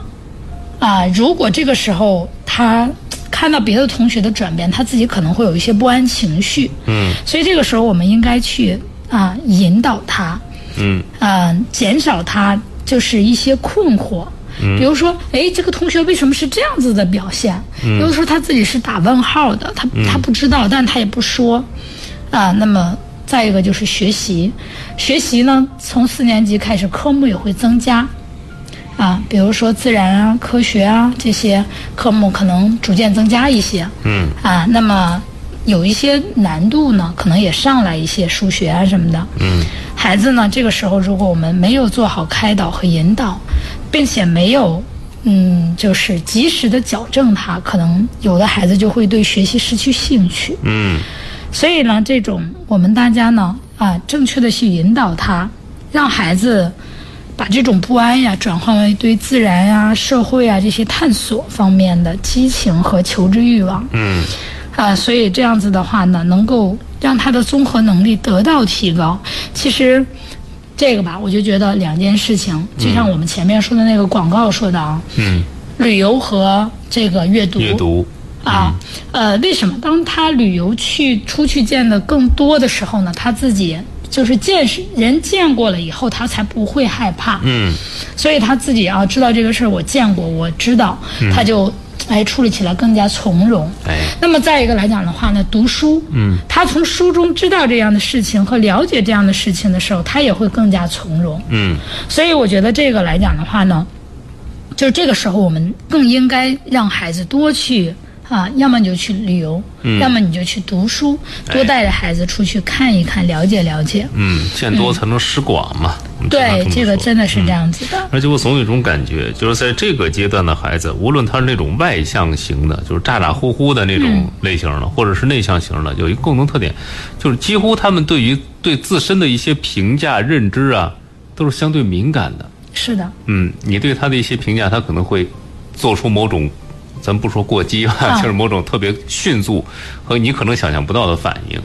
[SPEAKER 2] 啊，如果这个时候他看到别的同学的转变，他自己可能会有一些不安情绪。
[SPEAKER 1] 嗯
[SPEAKER 2] 所以这个时候我们应该去啊引导他，
[SPEAKER 1] 嗯。
[SPEAKER 2] 啊，减少他就是一些困惑。比如说，哎，这个同学为什么是这样子的表现？有的时候他自己是打问号的，他他不知道，但他也不说，啊，那么再一个就是学习，学习呢，从四年级开始科目也会增加，啊，比如说自然啊、科学啊这些科目可能逐渐增加一些，
[SPEAKER 1] 嗯。
[SPEAKER 2] 啊，那么有一些难度呢，可能也上来一些数学啊什么的。
[SPEAKER 1] 嗯
[SPEAKER 2] 孩子呢，这个时候如果我们没有做好开导和引导，并且没有嗯，就是及时的矫正他，可能有的孩子就会对学习失去兴趣。
[SPEAKER 1] 嗯
[SPEAKER 2] 所以呢，这种我们大家呢啊，正确的去引导他，让孩子把这种不安呀转换为对自然呀、社会啊这些探索方面的激情和求知欲望。
[SPEAKER 1] 嗯
[SPEAKER 2] 啊，所以这样子的话呢，能够让他的综合能力得到提高。其实，这个吧，我就觉得两件事情，就像我们前面说的那个广告说的啊，
[SPEAKER 1] 嗯，
[SPEAKER 2] 旅游和这个阅读。
[SPEAKER 1] 阅读
[SPEAKER 2] 啊，呃，为什么当他旅游去出去见的更多的时候呢？他自己就是见识人见过了以后，他才不会害怕。
[SPEAKER 1] 嗯
[SPEAKER 2] 所以他自己啊，知道这个事儿我见过，我知道，他就哎处理起来更加从容。
[SPEAKER 1] 哎
[SPEAKER 2] 那么再一个来讲的话呢，读书，
[SPEAKER 1] 嗯，
[SPEAKER 2] 他从书中知道这样的事情和了解这样的事情的时候，他也会更加从容。
[SPEAKER 1] 嗯
[SPEAKER 2] 所以我觉得这个来讲的话呢，就是这个时候我们更应该让孩子多去啊，要么你就去旅游，
[SPEAKER 1] 嗯
[SPEAKER 2] 要么你就去读书，多带着孩子出去看一看，了解了解。
[SPEAKER 1] 嗯，见多才能识广嘛。
[SPEAKER 2] 对
[SPEAKER 1] 这，
[SPEAKER 2] 个真的是这样子的。
[SPEAKER 1] 而且我总有一种感觉，就是在这个阶段的孩子，无论他是那种外向型的，就是咋咋呼呼的那
[SPEAKER 2] 嗯
[SPEAKER 1] 种类型的，或者是内向型的，有一个共同特点，就是几乎他们对于对自身的一些评价、认知啊，都是相对敏感的。
[SPEAKER 2] 是的，
[SPEAKER 1] 嗯，你对他的一些评价，他可能会做出某种，咱不说过激吧，
[SPEAKER 2] 啊
[SPEAKER 1] 就是某种特别迅速和你可能想象不到的反应。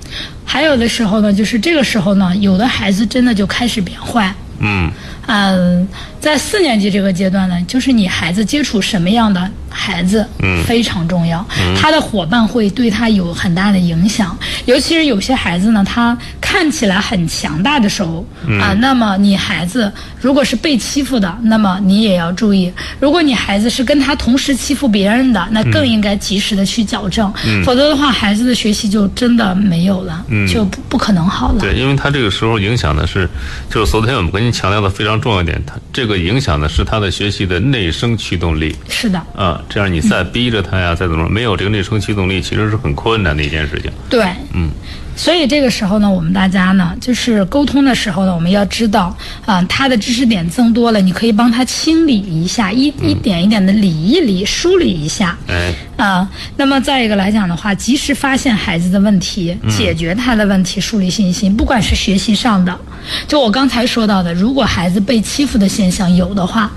[SPEAKER 2] 还有的时候呢，就是这个时候呢，有的孩子真的就开始变坏。
[SPEAKER 1] 嗯
[SPEAKER 2] 嗯，在四年级这个阶段呢，就是你孩子接触什么样的孩子，
[SPEAKER 1] 嗯
[SPEAKER 2] 非常重要。他的伙伴会对他有很大的影响，尤其是有些孩子呢，他看起来很强大的时候、啊，那么你孩子如果是被欺负的，那么你也要注意；如果你孩子是跟他同时欺负别人的，那更应该及时的去矫正，否则的话，孩子的学习就真的没有了，就不不可能好了。
[SPEAKER 1] 对，因为他这个时候影响的是，就是昨天我们跟您强调的非常重要一点，他这个影响的是他的学习的内生驱动力。
[SPEAKER 2] 是的，
[SPEAKER 1] 啊，这样你再逼着他呀，再怎么没有这个内生驱动力，其实是很困难的一件事情。
[SPEAKER 2] 对，
[SPEAKER 1] 嗯，
[SPEAKER 2] 所以这个时候呢，我们大家呢，就是沟通的时候呢，我们要知道啊、他的知识点增多了，你可以帮他清理一下，一一点一点的理一理、梳理一下。
[SPEAKER 1] 哎，
[SPEAKER 2] 啊，那么再一个来讲的话，及时发现孩子的问题，解决他的问题，树立信心，不管是学习上的，就我刚才说到的，如果孩子被欺负的现象有的话，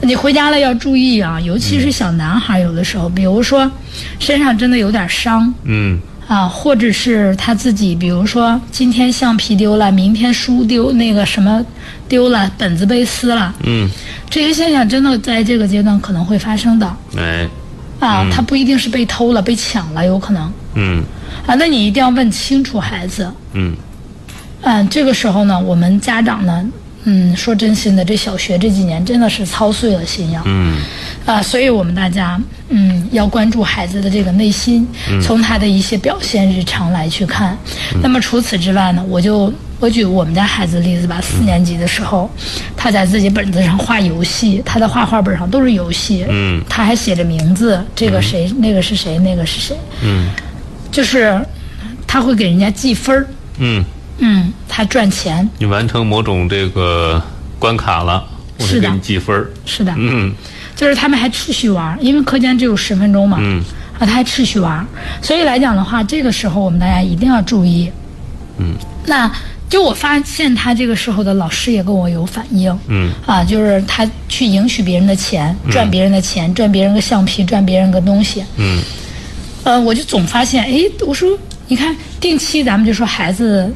[SPEAKER 2] 你回家了要注意啊，尤其是小男孩，有的时候，比如说身上真的有点伤，
[SPEAKER 1] 嗯
[SPEAKER 2] 啊，或者是他自己，比如说今天橡皮丢了，明天书丢，那个什么丢了，本子被撕了，
[SPEAKER 1] 嗯，
[SPEAKER 2] 这些现象真的在这个阶段可能会发生的
[SPEAKER 1] 哎，
[SPEAKER 2] 啊，他不一定是被偷了、被抢了，有可能
[SPEAKER 1] 嗯
[SPEAKER 2] 啊，那你一定要问清楚孩子。
[SPEAKER 1] 嗯
[SPEAKER 2] 嗯，这个时候呢，我们家长呢，嗯，说真心的，这小学这几年真的是操碎了心呀。
[SPEAKER 1] 嗯
[SPEAKER 2] 啊，所以我们大家嗯要关注孩子的这个内心，从他的一些表现日常来去看。那么除此之外呢，我就我举我们家孩子的例子吧，四年级的时候，他在自己本子上画游戏，他的画画本上都是游戏，
[SPEAKER 1] 嗯
[SPEAKER 2] 他还写着名字，这个谁，那个是谁，那个是谁，
[SPEAKER 1] 嗯
[SPEAKER 2] 就是他会给人家记分儿，
[SPEAKER 1] 嗯，
[SPEAKER 2] 嗯，他赚钱，
[SPEAKER 1] 你完成某种这个关卡了，我
[SPEAKER 2] 是的
[SPEAKER 1] 就给你记分儿。
[SPEAKER 2] 是的，
[SPEAKER 1] 嗯
[SPEAKER 2] 就是他们还持续玩儿，因为课间只有十分钟嘛，
[SPEAKER 1] 嗯。
[SPEAKER 2] 啊，他还持续玩。儿，所以来讲的话，这个时候我们大家一定要注意。
[SPEAKER 1] 嗯，
[SPEAKER 2] 那就我发现他这个时候的老师也跟我有反应，
[SPEAKER 1] 嗯。
[SPEAKER 2] 啊，就是他去赢取别人的钱，赚别人的钱，赚别人个橡皮，赚别人个东西，
[SPEAKER 1] 嗯。
[SPEAKER 2] 呃，我就总发现，哎，我说你看定期咱们就说孩子。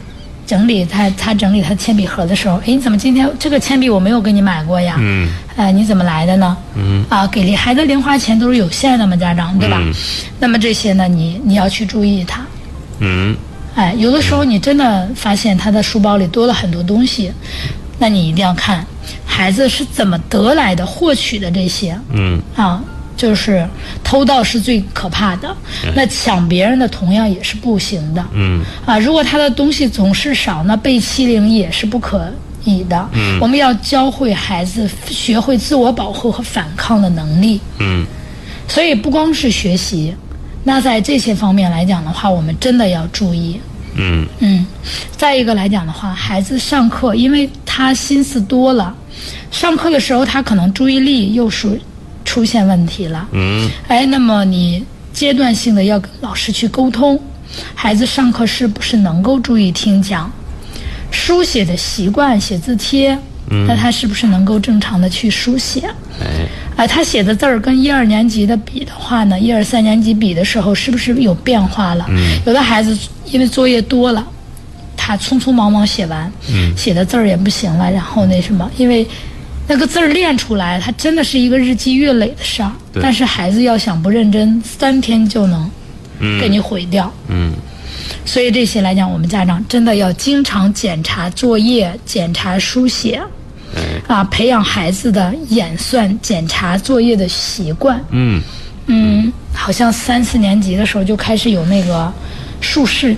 [SPEAKER 2] 整理他，他整理他铅笔盒的时候，哎，你怎么今天这个铅笔我没有给你买过呀？
[SPEAKER 1] 嗯
[SPEAKER 2] 呃，你怎么来的呢？
[SPEAKER 1] 嗯
[SPEAKER 2] 啊，给零孩子零花钱都是有限的嘛，家长对吧？
[SPEAKER 1] 嗯
[SPEAKER 2] 那么这些呢，你你要去注意他。
[SPEAKER 1] 嗯
[SPEAKER 2] 哎，有的时候你真的发现他的书包里多了很多东西，那你一定要看孩子是怎么得来的、获取的这些
[SPEAKER 1] 嗯
[SPEAKER 2] 啊。就是偷盗是最可怕的，那抢别人的同样也是不行的。
[SPEAKER 1] 嗯
[SPEAKER 2] 啊，如果他的东西总是少，那被欺凌也是不可以的。
[SPEAKER 1] 嗯
[SPEAKER 2] 我们要教会孩子学会自我保护和反抗的能力。
[SPEAKER 1] 嗯
[SPEAKER 2] 所以不光是学习，那在这些方面来讲的话，我们真的要注意。
[SPEAKER 1] 嗯
[SPEAKER 2] 嗯，再一个来讲的话，孩子上课，因为他心思多了，上课的时候他可能注意力又属出现问题了。
[SPEAKER 1] 嗯
[SPEAKER 2] 哎，那么你阶段性的要跟老师去沟通，孩子上课是不是能够注意听讲，书写的习惯，写字帖，那他是不是能够正常的去书写？
[SPEAKER 1] 哎
[SPEAKER 2] 啊，他写的字儿跟一二年级的比的话呢，一二三年级比的时候，是不是有变化了？
[SPEAKER 1] 嗯
[SPEAKER 2] 有的孩子因为作业多了，他匆匆忙忙写完，
[SPEAKER 1] 嗯
[SPEAKER 2] 写的字儿也不行了，然后那什么，因为那个字儿练出来，它真的是一个日积月累的事儿。
[SPEAKER 1] 对。
[SPEAKER 2] 但是孩子要想不认真，三天就能
[SPEAKER 1] 嗯。
[SPEAKER 2] 给你毁掉。
[SPEAKER 1] 嗯。
[SPEAKER 2] 所以这些来讲，我们家长真的要经常检查作业、检查书写，
[SPEAKER 1] 哎。
[SPEAKER 2] 啊，培养孩子的演算、检查作业的习惯。
[SPEAKER 1] 嗯。
[SPEAKER 2] 嗯，好像三四年级的时候就开始有那个竖式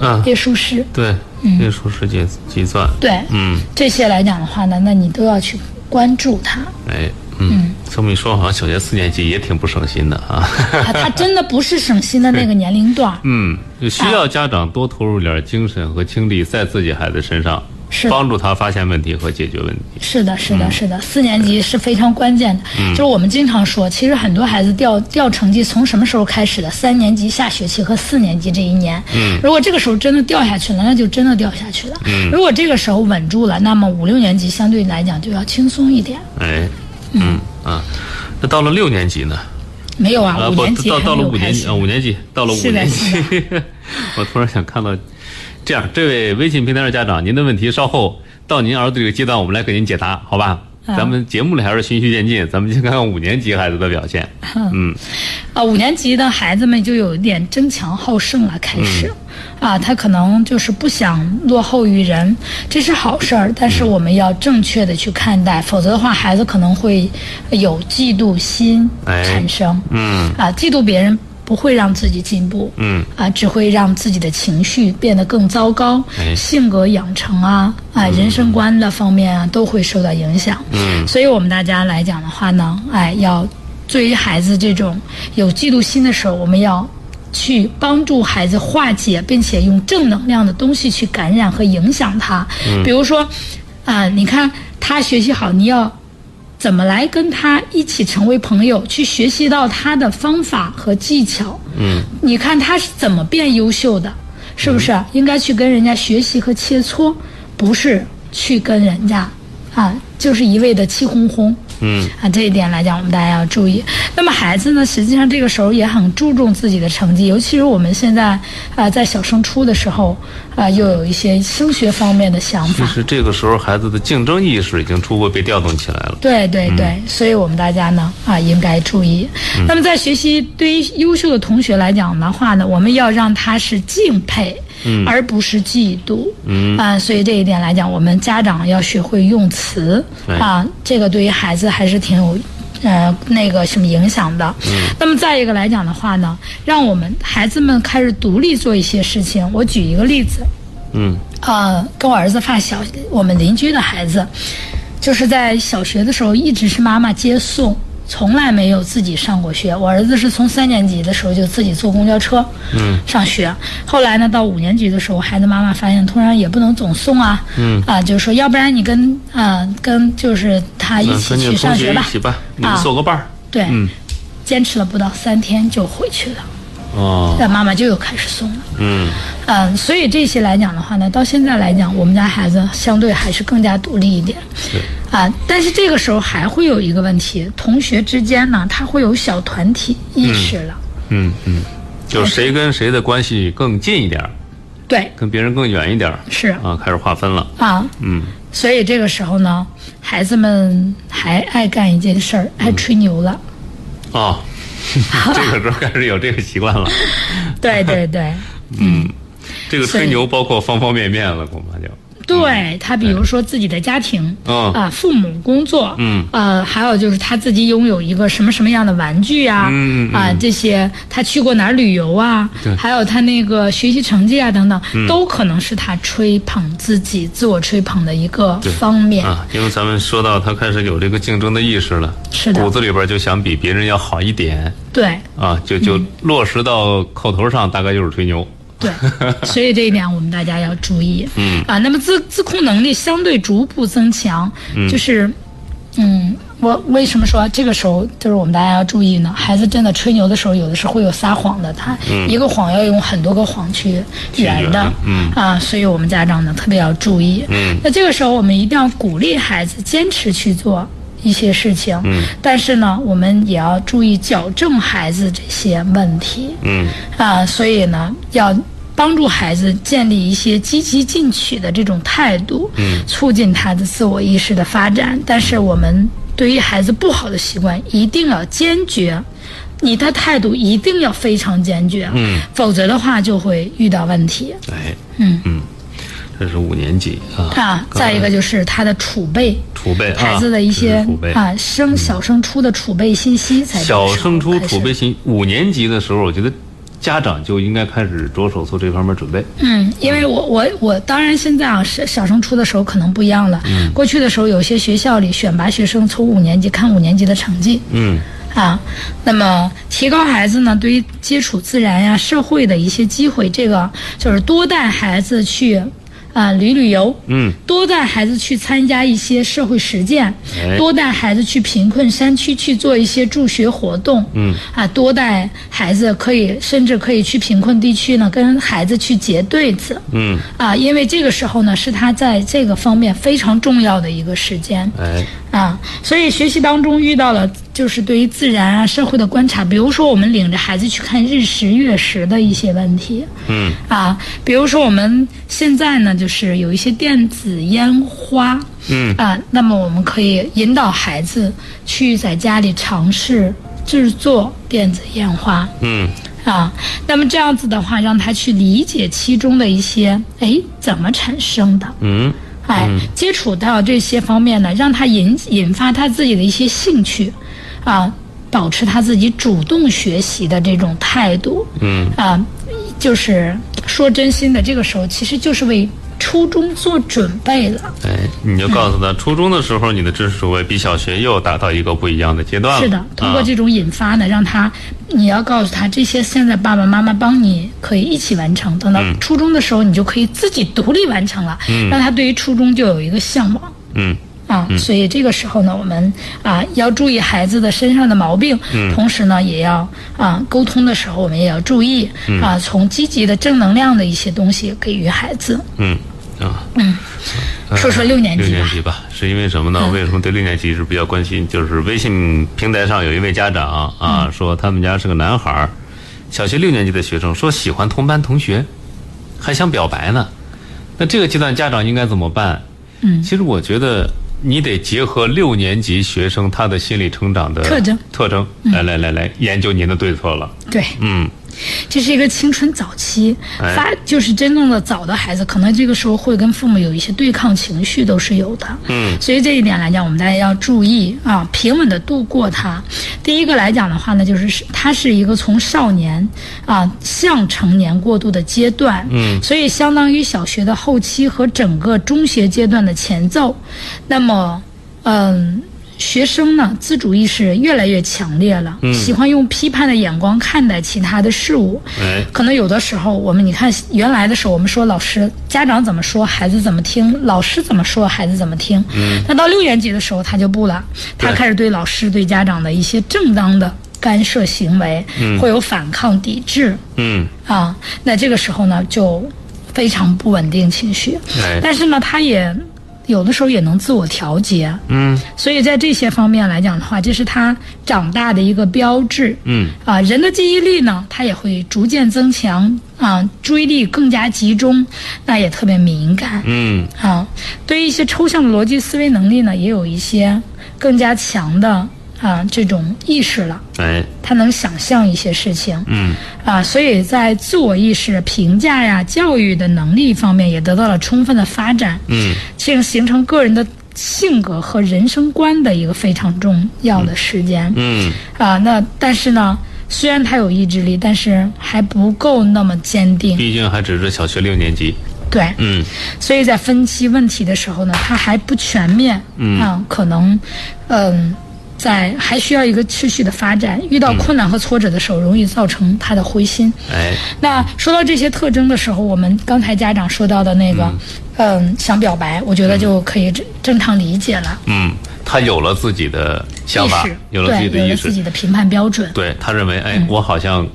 [SPEAKER 1] 啊。
[SPEAKER 2] 列竖式，
[SPEAKER 1] 对，列竖式计计算。
[SPEAKER 2] 对，
[SPEAKER 1] 嗯。
[SPEAKER 2] 这些来讲的话呢，那你都要去关注他。
[SPEAKER 1] 哎嗯，这么一说，好像小学四年级也挺不省心的啊。
[SPEAKER 2] 啊，他真的不是省心的那个年龄段。
[SPEAKER 1] 嗯，就需要家长多投入点精神和精力在自己孩子身上，
[SPEAKER 2] 是
[SPEAKER 1] 帮助他发现问题和解决问题。
[SPEAKER 2] 是的，是
[SPEAKER 1] 嗯
[SPEAKER 2] 的，是的，四年级是非常关键的。就是我们经常说，其实很多孩子掉掉成绩从什么时候开始的？三年级下学期和四年级这一年。
[SPEAKER 1] 嗯
[SPEAKER 2] 如果这个时候真的掉下去了，那就真的掉下去了。
[SPEAKER 1] 嗯
[SPEAKER 2] 如果这个时候稳住了，那么五六年级相对来讲就要轻松一点。
[SPEAKER 1] 哎，嗯啊，那到了六年级呢？
[SPEAKER 2] 没有啊，五年级还
[SPEAKER 1] 到到了五年级啊，五年级到了五年级，我突然想看到，这样，这位微信平台的家长，您的问题稍后到您儿子这个阶段，我们来给您解答，好吧？咱们节目里还是循序渐进，咱们先看看五年级孩子的表现。嗯，
[SPEAKER 2] 啊，五年级的孩子们就有一点争强好胜了，开始，啊，他可能就是不想落后于人，这是好事儿，但是我们要正确的去看待，否则的话，孩子可能会有嫉妒心
[SPEAKER 1] 哎。
[SPEAKER 2] 产生。
[SPEAKER 1] 嗯。
[SPEAKER 2] 啊，嫉妒别人不会让自己进步，
[SPEAKER 1] 嗯。
[SPEAKER 2] 啊，只会让自己的情绪变得更糟糕，
[SPEAKER 1] 哎。
[SPEAKER 2] 性格养成啊啊，人生观的方面啊都会受到影响。
[SPEAKER 1] 嗯。
[SPEAKER 2] 所以我们大家来讲的话呢，哎，要对于孩子这种有嫉妒心的时候，我们要去帮助孩子化解，并且用正能量的东西去感染和影响他。比如说，啊、你看他学习好，你要怎么来跟他一起成为朋友，去学习到他的方法和技巧。
[SPEAKER 1] 嗯，
[SPEAKER 2] 你看他是怎么变优秀的，是不是？应该去跟人家学习和切磋，不是去跟人家啊，就是一味的气哄哄。
[SPEAKER 1] 嗯
[SPEAKER 2] 啊，这一点来讲，我们大家要注意。那么孩子呢，实际上这个时候也很注重自己的成绩，尤其是我们现在啊、在小升初的时候啊、又有一些升学方面的想法。
[SPEAKER 1] 其实这个时候孩子的竞争意识已经初步被调动起来了。
[SPEAKER 2] 对对对，所以我们大家呢啊应该注意。那么在学习对于优秀的同学来讲的话呢，我们要让他是敬佩，
[SPEAKER 1] 嗯
[SPEAKER 2] 而不是嫉妒。
[SPEAKER 1] 嗯
[SPEAKER 2] 啊，所以这一点来讲，我们家长要学会用词
[SPEAKER 1] 对
[SPEAKER 2] 啊，这个对于孩子还是挺有。呃，那个什么影响的。嗯。那么再一个来讲的话呢，让我们孩子们开始独立做一些事情。我举一个例子，
[SPEAKER 1] 嗯
[SPEAKER 2] 呃，跟我儿子发小，我们邻居的孩子，就是在小学的时候一直是妈妈接送，从来没有自己上过学。我儿子是从三年级的时候就自己坐公交车，
[SPEAKER 1] 嗯，
[SPEAKER 2] 上学。后来呢，到五年级的时候，孩子妈妈发现突然也不能总送啊，
[SPEAKER 1] 嗯
[SPEAKER 2] 啊、就是说，要不然你跟啊、跟就是他一起去上学吧，
[SPEAKER 1] 一起吧，你们
[SPEAKER 2] 啊
[SPEAKER 1] 做个伴儿。
[SPEAKER 2] 对，
[SPEAKER 1] 嗯
[SPEAKER 2] 坚持了不到三天就回去了，
[SPEAKER 1] 哦
[SPEAKER 2] 那妈妈就又开始松了。
[SPEAKER 1] 嗯。
[SPEAKER 2] 嗯，所以这些来讲的话呢，到现在来讲，我们家孩子相对还是更加独立一点。
[SPEAKER 1] 是。
[SPEAKER 2] 啊，但是这个时候还会有一个问题，同学之间呢，他会有小团体意识了。
[SPEAKER 1] 嗯嗯，就是谁跟谁的关系更近一点儿，
[SPEAKER 2] 对，
[SPEAKER 1] 跟别人更远一点儿
[SPEAKER 2] 是。
[SPEAKER 1] 啊，开始划分了。
[SPEAKER 2] 啊，
[SPEAKER 1] 嗯。
[SPEAKER 2] 所以这个时候呢，孩子们还爱干一件事儿，爱吹牛了。
[SPEAKER 1] 哦，这个时候开始有这个习惯了。
[SPEAKER 2] 对对对。
[SPEAKER 1] 嗯，这个吹牛包括方方面面了，恐怕就。
[SPEAKER 2] 对他，比如说自己的家庭，
[SPEAKER 1] 嗯。
[SPEAKER 2] 啊，父母工作，
[SPEAKER 1] 嗯。
[SPEAKER 2] 呃，还有就是他自己拥有一个什么什么样的玩具啊，
[SPEAKER 1] 嗯嗯
[SPEAKER 2] 啊，这些他去过哪儿旅游啊
[SPEAKER 1] 对，
[SPEAKER 2] 还有他那个学习成绩啊等等，
[SPEAKER 1] 嗯。
[SPEAKER 2] 都可能是他吹捧自己、自我吹捧的一个方面。
[SPEAKER 1] 啊，因为咱们说到他开始有这个竞争的意识了，
[SPEAKER 2] 是的。
[SPEAKER 1] 骨子里边就想比别人要好一点。
[SPEAKER 2] 对。
[SPEAKER 1] 啊，就就
[SPEAKER 2] 嗯。
[SPEAKER 1] 落实到口头上，大概就是吹牛。
[SPEAKER 2] 对，所以这一点我们大家要注意。
[SPEAKER 1] 嗯
[SPEAKER 2] 啊，那么自自控能力相对逐步增强，就是，嗯，我为什么说这个时候就是我们大家要注意呢？孩子真的吹牛的时候，有的时候会有撒谎的，他一个谎要用很多个谎去圆的，
[SPEAKER 1] 嗯
[SPEAKER 2] 啊，所以我们家长呢特别要注意。
[SPEAKER 1] 嗯
[SPEAKER 2] 那这个时候我们一定要鼓励孩子坚持去做。一些事情，
[SPEAKER 1] 嗯，
[SPEAKER 2] 但是呢，我们也要注意矫正孩子这些问题，
[SPEAKER 1] 嗯
[SPEAKER 2] 啊，所以呢，要帮助孩子建立一些积极进取的这种态度，
[SPEAKER 1] 嗯，
[SPEAKER 2] 促进他的自我意识的发展。但是我们对于孩子不好的习惯，一定要坚决，你的态度一定要非常坚决，
[SPEAKER 1] 嗯，
[SPEAKER 2] 否则的话就会遇到问题
[SPEAKER 1] 哎
[SPEAKER 2] 嗯
[SPEAKER 1] 嗯，这是五年级啊。
[SPEAKER 2] 啊。再一个就是他的储备。
[SPEAKER 1] 储备啊，
[SPEAKER 2] 孩子的一些。啊升小升初的储备信息才
[SPEAKER 1] 小升初储备
[SPEAKER 2] 信。
[SPEAKER 1] 信，五年级的时候，我觉得家长就应该开始着手做这方面准备。
[SPEAKER 2] 嗯，因为我我我当然现在啊，小小升初的时候可能不一样了。
[SPEAKER 1] 嗯
[SPEAKER 2] 过去的时候，有些学校里选拔学生从五年级看五年级的成绩
[SPEAKER 1] 嗯
[SPEAKER 2] 啊，那么提高孩子呢对于接触自然呀、社会的一些机会，这个就是多带孩子去啊旅旅游。
[SPEAKER 1] 嗯。
[SPEAKER 2] 多带孩子去参加一些社会实践，
[SPEAKER 1] 哎。
[SPEAKER 2] 多带孩子去贫困山区去做一些助学活动，
[SPEAKER 1] 嗯。
[SPEAKER 2] 啊，多带孩子可以甚至可以去贫困地区呢，跟孩子去结对子，
[SPEAKER 1] 嗯，
[SPEAKER 2] 啊，因为这个时候呢是他在这个方面非常重要的一个时间，
[SPEAKER 1] 哎，
[SPEAKER 2] 啊，所以学习当中遇到了就是对于自然啊、社会的观察，比如说我们领着孩子去看日食、月食的一些问题，
[SPEAKER 1] 嗯。
[SPEAKER 2] 啊，比如说我们现在呢，就是有一些电子烟花，
[SPEAKER 1] 嗯。
[SPEAKER 2] 啊，那么我们可以引导孩子去在家里尝试制作电子烟花，
[SPEAKER 1] 嗯。
[SPEAKER 2] 啊，那么这样子的话，让他去理解其中的一些，哎，怎么产生的，
[SPEAKER 1] 嗯
[SPEAKER 2] 哎，接触到这些方面呢，让他引引发他自己的一些兴趣，啊，保持他自己主动学习的这种态度，
[SPEAKER 1] 嗯。
[SPEAKER 2] 啊，就是说真心的，这个时候其实就是为初中做准备了。
[SPEAKER 1] 哎，你就告诉他，初中的时候你的知识储备比小学又达到一个不一样的阶段了。
[SPEAKER 2] 是的，通过
[SPEAKER 1] 啊
[SPEAKER 2] 这种引发呢，让他你要告诉他，这些现在爸爸妈妈帮你可以一起完成，等到
[SPEAKER 1] 嗯
[SPEAKER 2] 初中的时候，你就可以自己独立完成了，嗯让他对于初中就有一个向往。
[SPEAKER 1] 嗯
[SPEAKER 2] 啊，所以这个时候呢，我们啊要注意孩子的身上的毛病，
[SPEAKER 1] 嗯
[SPEAKER 2] 同时呢，也要啊沟通的时候，我们也要注意
[SPEAKER 1] 嗯
[SPEAKER 2] 啊，从积极的正能量的一些东西给予孩子。
[SPEAKER 1] 嗯啊。
[SPEAKER 2] 说说六年级吧，
[SPEAKER 1] 六年级吧，是因为什么呢？为什么对六年级一直比较关心？就是微信平台上有一位家长啊，说他们家是个男孩儿，小学六年级的学生，说喜欢同班同学，还想表白呢。那这个阶段家长应该怎么办？
[SPEAKER 2] 嗯
[SPEAKER 1] 其实我觉得你得结合六年级学生他的心理成长的
[SPEAKER 2] 特征
[SPEAKER 1] 特征，来来来来研究您的对错了。
[SPEAKER 2] 对，
[SPEAKER 1] 嗯
[SPEAKER 2] 这是一个青春早期
[SPEAKER 1] 哎
[SPEAKER 2] 发，就是真正的早的孩子，可能这个时候会跟父母有一些对抗情绪，都是有的。
[SPEAKER 1] 嗯
[SPEAKER 2] 所以这一点来讲，我们大家要注意啊，平稳的度过它。第一个来讲的话呢，就是是它是一个从少年啊向成年过渡的阶段，
[SPEAKER 1] 嗯
[SPEAKER 2] 所以相当于小学的后期和整个中学阶段的前奏。那么，嗯。学生呢，自主意识越来越强烈了，
[SPEAKER 1] 嗯
[SPEAKER 2] 喜欢用批判的眼光看待其他的事物。
[SPEAKER 1] 哎
[SPEAKER 2] 可能有的时候，我们你看原来的时候，我们说老师、家长怎么说，孩子怎么听；老师怎么说，孩子怎么听。嗯。那到六年级的时候，他就不了，他开始对老师、对家长的一些正当的干涉行为，会有反抗、抵制
[SPEAKER 1] 嗯
[SPEAKER 2] 啊。那这个时候呢，就非常不稳定情绪。
[SPEAKER 1] 哎
[SPEAKER 2] 但是呢，他也有的时候也能自我调节。
[SPEAKER 1] 嗯
[SPEAKER 2] 所以在这些方面来讲的话，这是他长大的一个标志。
[SPEAKER 1] 嗯
[SPEAKER 2] 啊，人的记忆力呢，他也会逐渐增强啊，注意力更加集中，那也特别敏感
[SPEAKER 1] 嗯
[SPEAKER 2] 啊。对于一些抽象的逻辑思维能力呢，也有一些更加强的啊这种意识了。
[SPEAKER 1] 哎
[SPEAKER 2] 他能想象一些事情
[SPEAKER 1] 嗯
[SPEAKER 2] 啊，所以在自我意识、评价呀、教育的能力方面也得到了充分的发展。
[SPEAKER 1] 嗯
[SPEAKER 2] 形形成个人的性格和人生观的一个非常重要的时间。
[SPEAKER 1] 嗯
[SPEAKER 2] 啊，那但是呢，虽然他有意志力，但是还不够那么坚定。
[SPEAKER 1] 毕竟还只是小学六年级。
[SPEAKER 2] 对，
[SPEAKER 1] 嗯
[SPEAKER 2] 所以在分析问题的时候呢，他还不全面。
[SPEAKER 1] 嗯
[SPEAKER 2] 啊，可能，嗯。在还需要一个持续的发展，遇到困难和挫折的时候，容易造成他的灰心。
[SPEAKER 1] 哎
[SPEAKER 2] 那说到这些特征的时候，我们刚才家长说到的那个，嗯想表白，我觉得就可以正正常理解了。
[SPEAKER 1] 嗯，他有了自己的想法有了自己的意识
[SPEAKER 2] 自己的评判标准。
[SPEAKER 1] 对他认为，哎，我好像，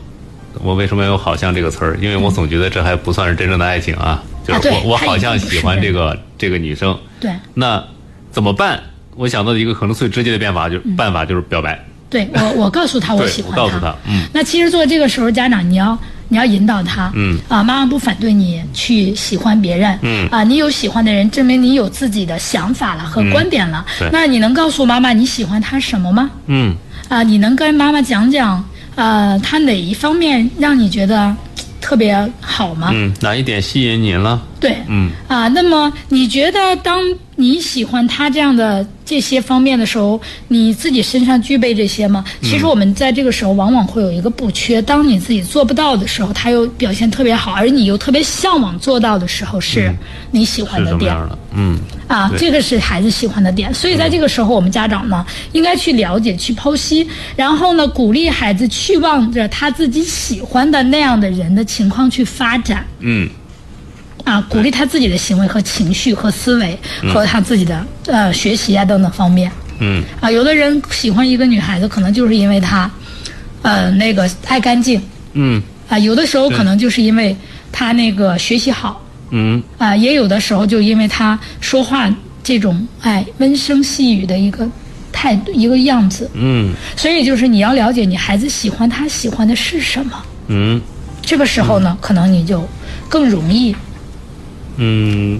[SPEAKER 1] 我为什么有“好像”这个词儿？因为我总觉得这还不算是真正的爱情啊，就是
[SPEAKER 2] 对
[SPEAKER 1] 我我好像喜欢这个这个女生，
[SPEAKER 2] 对
[SPEAKER 1] 那怎么办？我想到的一个可能最直接的办法，就是办法就是表白。
[SPEAKER 2] 对，我我告诉他 我喜欢
[SPEAKER 1] 我告诉他嗯
[SPEAKER 2] 那其实做这个时候，家长你要你要引导他，
[SPEAKER 1] 嗯
[SPEAKER 2] 啊，妈妈不反对你去喜欢别人，
[SPEAKER 1] 嗯
[SPEAKER 2] 啊，你有喜欢的人，证明你有自己的想法了和观点了。
[SPEAKER 1] 对
[SPEAKER 2] 那你能告诉妈妈你喜欢他什么吗？
[SPEAKER 1] 嗯
[SPEAKER 2] 啊，你能跟妈妈讲讲，呃，他哪一方面让你觉得特别好吗？
[SPEAKER 1] 嗯，哪一点吸引您了？
[SPEAKER 2] 对，
[SPEAKER 1] 嗯
[SPEAKER 2] 啊，那么你觉得当你喜欢他这样的这些方面的时候，你自己身上具备这些吗？其
[SPEAKER 1] 嗯
[SPEAKER 2] 实我们在这个时候往往会有一个不缺，当你自己做不到的时候，他又表现特别好，而你又特别向往做到的时候，是你喜欢的点。
[SPEAKER 1] 嗯
[SPEAKER 2] 啊，这个是孩子喜欢的点，所以在这个时候，我们家长呢应该去了解、去剖析，然后呢鼓励孩子去往着他自己喜欢的那样的人的情况去发展。
[SPEAKER 1] 嗯
[SPEAKER 2] 啊，鼓励他自己的行为和情绪和思维和他自己的呃学习啊等等方面
[SPEAKER 1] 嗯
[SPEAKER 2] 啊。有的人喜欢一个女孩子，可能就是因为她，呃，那个爱干净
[SPEAKER 1] 嗯
[SPEAKER 2] 啊。有的时候可能就是因为她那个学习好
[SPEAKER 1] 嗯
[SPEAKER 2] 啊，也有的时候就因为她说话这种哎温声细语的一个态度一个样子。
[SPEAKER 1] 嗯
[SPEAKER 2] 所以就是你要了解你孩子喜欢他喜欢的是什么，
[SPEAKER 1] 嗯
[SPEAKER 2] 这个时候呢，可能你就更容易
[SPEAKER 1] 嗯，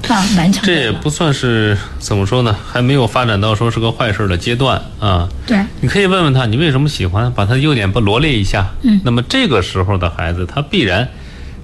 [SPEAKER 1] 这也。不算是怎么说呢，还没有发展到说是个坏事的阶段啊。
[SPEAKER 2] 对，
[SPEAKER 1] 你可以问问他，你为什么喜欢？把他的优点不罗列一下。
[SPEAKER 2] 嗯
[SPEAKER 1] 那么这个时候的孩子，他必然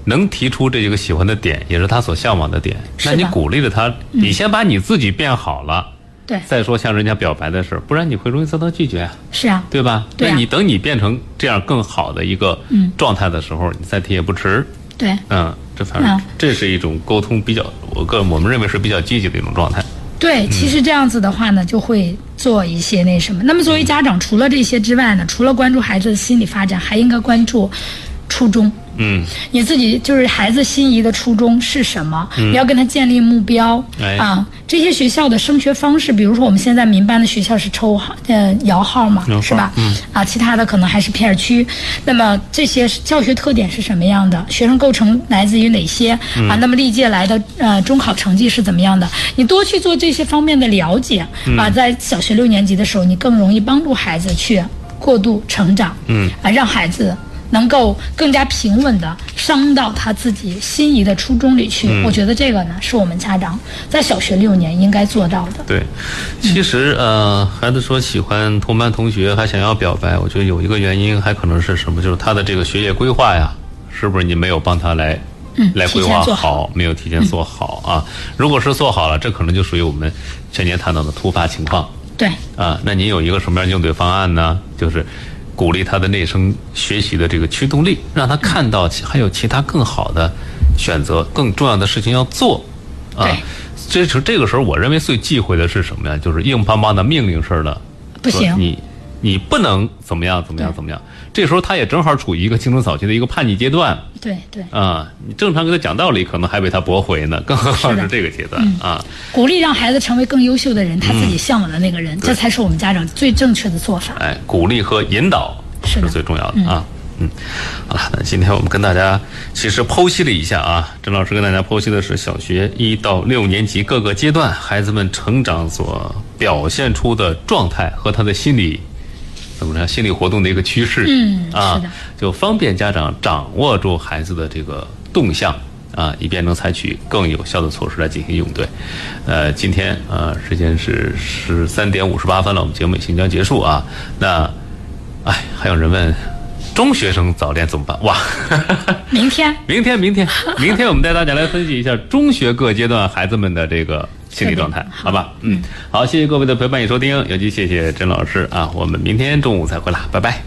[SPEAKER 1] 能提出这个喜欢的点，也是他所向往的点。
[SPEAKER 2] 是
[SPEAKER 1] 那你鼓励着他，你先把你自己变好了，
[SPEAKER 2] 对，
[SPEAKER 1] 再说向人家表白的事儿，不然你会容易遭到拒绝啊，
[SPEAKER 2] 是啊，
[SPEAKER 1] 对吧？
[SPEAKER 2] 对啊
[SPEAKER 1] 那你等你变成这样更好的一个
[SPEAKER 2] 嗯
[SPEAKER 1] 状态的时候，你再提也不迟。
[SPEAKER 2] 对，
[SPEAKER 1] 嗯，这反正
[SPEAKER 2] 啊
[SPEAKER 1] 这是一种沟通比较，我个我们认为是比较积极的一种状态。
[SPEAKER 2] 对，其实这样子的话呢，就会做一些那什么。那么作为家长，除了这些之外呢，除了关注孩子的心理发展，还应该关注初衷。
[SPEAKER 1] 嗯
[SPEAKER 2] 你自己就是孩子心仪的初衷是什么？你要跟他建立目标、
[SPEAKER 1] 哎
[SPEAKER 2] 啊。这些学校的升学方式，比如说我们现在民办的学校是抽号呃摇号嘛，
[SPEAKER 1] 号
[SPEAKER 2] 是吧？
[SPEAKER 1] 嗯
[SPEAKER 2] 啊，其他的可能还是片儿区。那么这些教学特点是什么样的？学生构成来自于哪些、啊？那么历届来的呃中考成绩是怎么样的？你多去做这些方面的了解、啊，在小学六年级的时候，你更容易帮助孩子去过度成长。
[SPEAKER 1] 嗯
[SPEAKER 2] 啊，让孩子能够更加平稳的升到他自己心仪的初衷里去。我觉得这个呢，是我们家长在小学六年应该做到的。
[SPEAKER 1] 对，其实呃，孩子说喜欢同班同学，还想要表白，我觉得有一个原因，还可能是什么？就是他的这个学业规划呀，是不是你没有帮他来？
[SPEAKER 2] 嗯
[SPEAKER 1] 来规划
[SPEAKER 2] 好
[SPEAKER 1] 没有提前做好啊。如果是做好了，这可能就属于我们前年谈到的突发情况
[SPEAKER 2] 对，
[SPEAKER 1] 啊。那您有一个什么样的应对方案呢？就是鼓励他的内生学习的这个驱动力，让他看到还有其他更好的选择，更重要的事情要做啊
[SPEAKER 2] 对。
[SPEAKER 1] 这时这个时候，我认为最忌讳的是什么呀？就是硬邦邦的命令式的，
[SPEAKER 2] 不行
[SPEAKER 1] 说你你不能怎么样怎么样怎么样。这时候他也正好处于一个青春早期的一个叛逆阶段
[SPEAKER 2] 对对，
[SPEAKER 1] 啊。你正常给他讲道理，可能还被他驳回呢，更何况
[SPEAKER 2] 是
[SPEAKER 1] 这个阶段啊。
[SPEAKER 2] 鼓励让孩子成为更优秀的人，他自己向往的那个人，这才是我们家长最正确的做法。
[SPEAKER 1] 哎，鼓励和引导
[SPEAKER 2] 是
[SPEAKER 1] 最重要的啊。嗯，好了，那今天我们跟大家其实剖析了一下啊，郑老师跟大家剖析的是小学一到六年级各个阶段孩子们成长所表现出的状态和他的心理怎么着心理活动的一个趋势。
[SPEAKER 2] 嗯
[SPEAKER 1] 啊，就方便家长掌握住孩子的这个动向。啊，以便能采取更有效的措施来进行应对。呃，今天呃时间是十三点五十八分了，我们节目也即将结束啊。那，哎，还有人问，中学生早恋怎么办？哇，
[SPEAKER 2] 明天
[SPEAKER 1] 明天明天明天我们带大家来分析一下中学各阶段孩子们的这个心理状态，好吧？嗯，好，谢谢各位的陪伴与收听，尤其谢谢甄老师啊，我们明天中午再会啦，拜拜。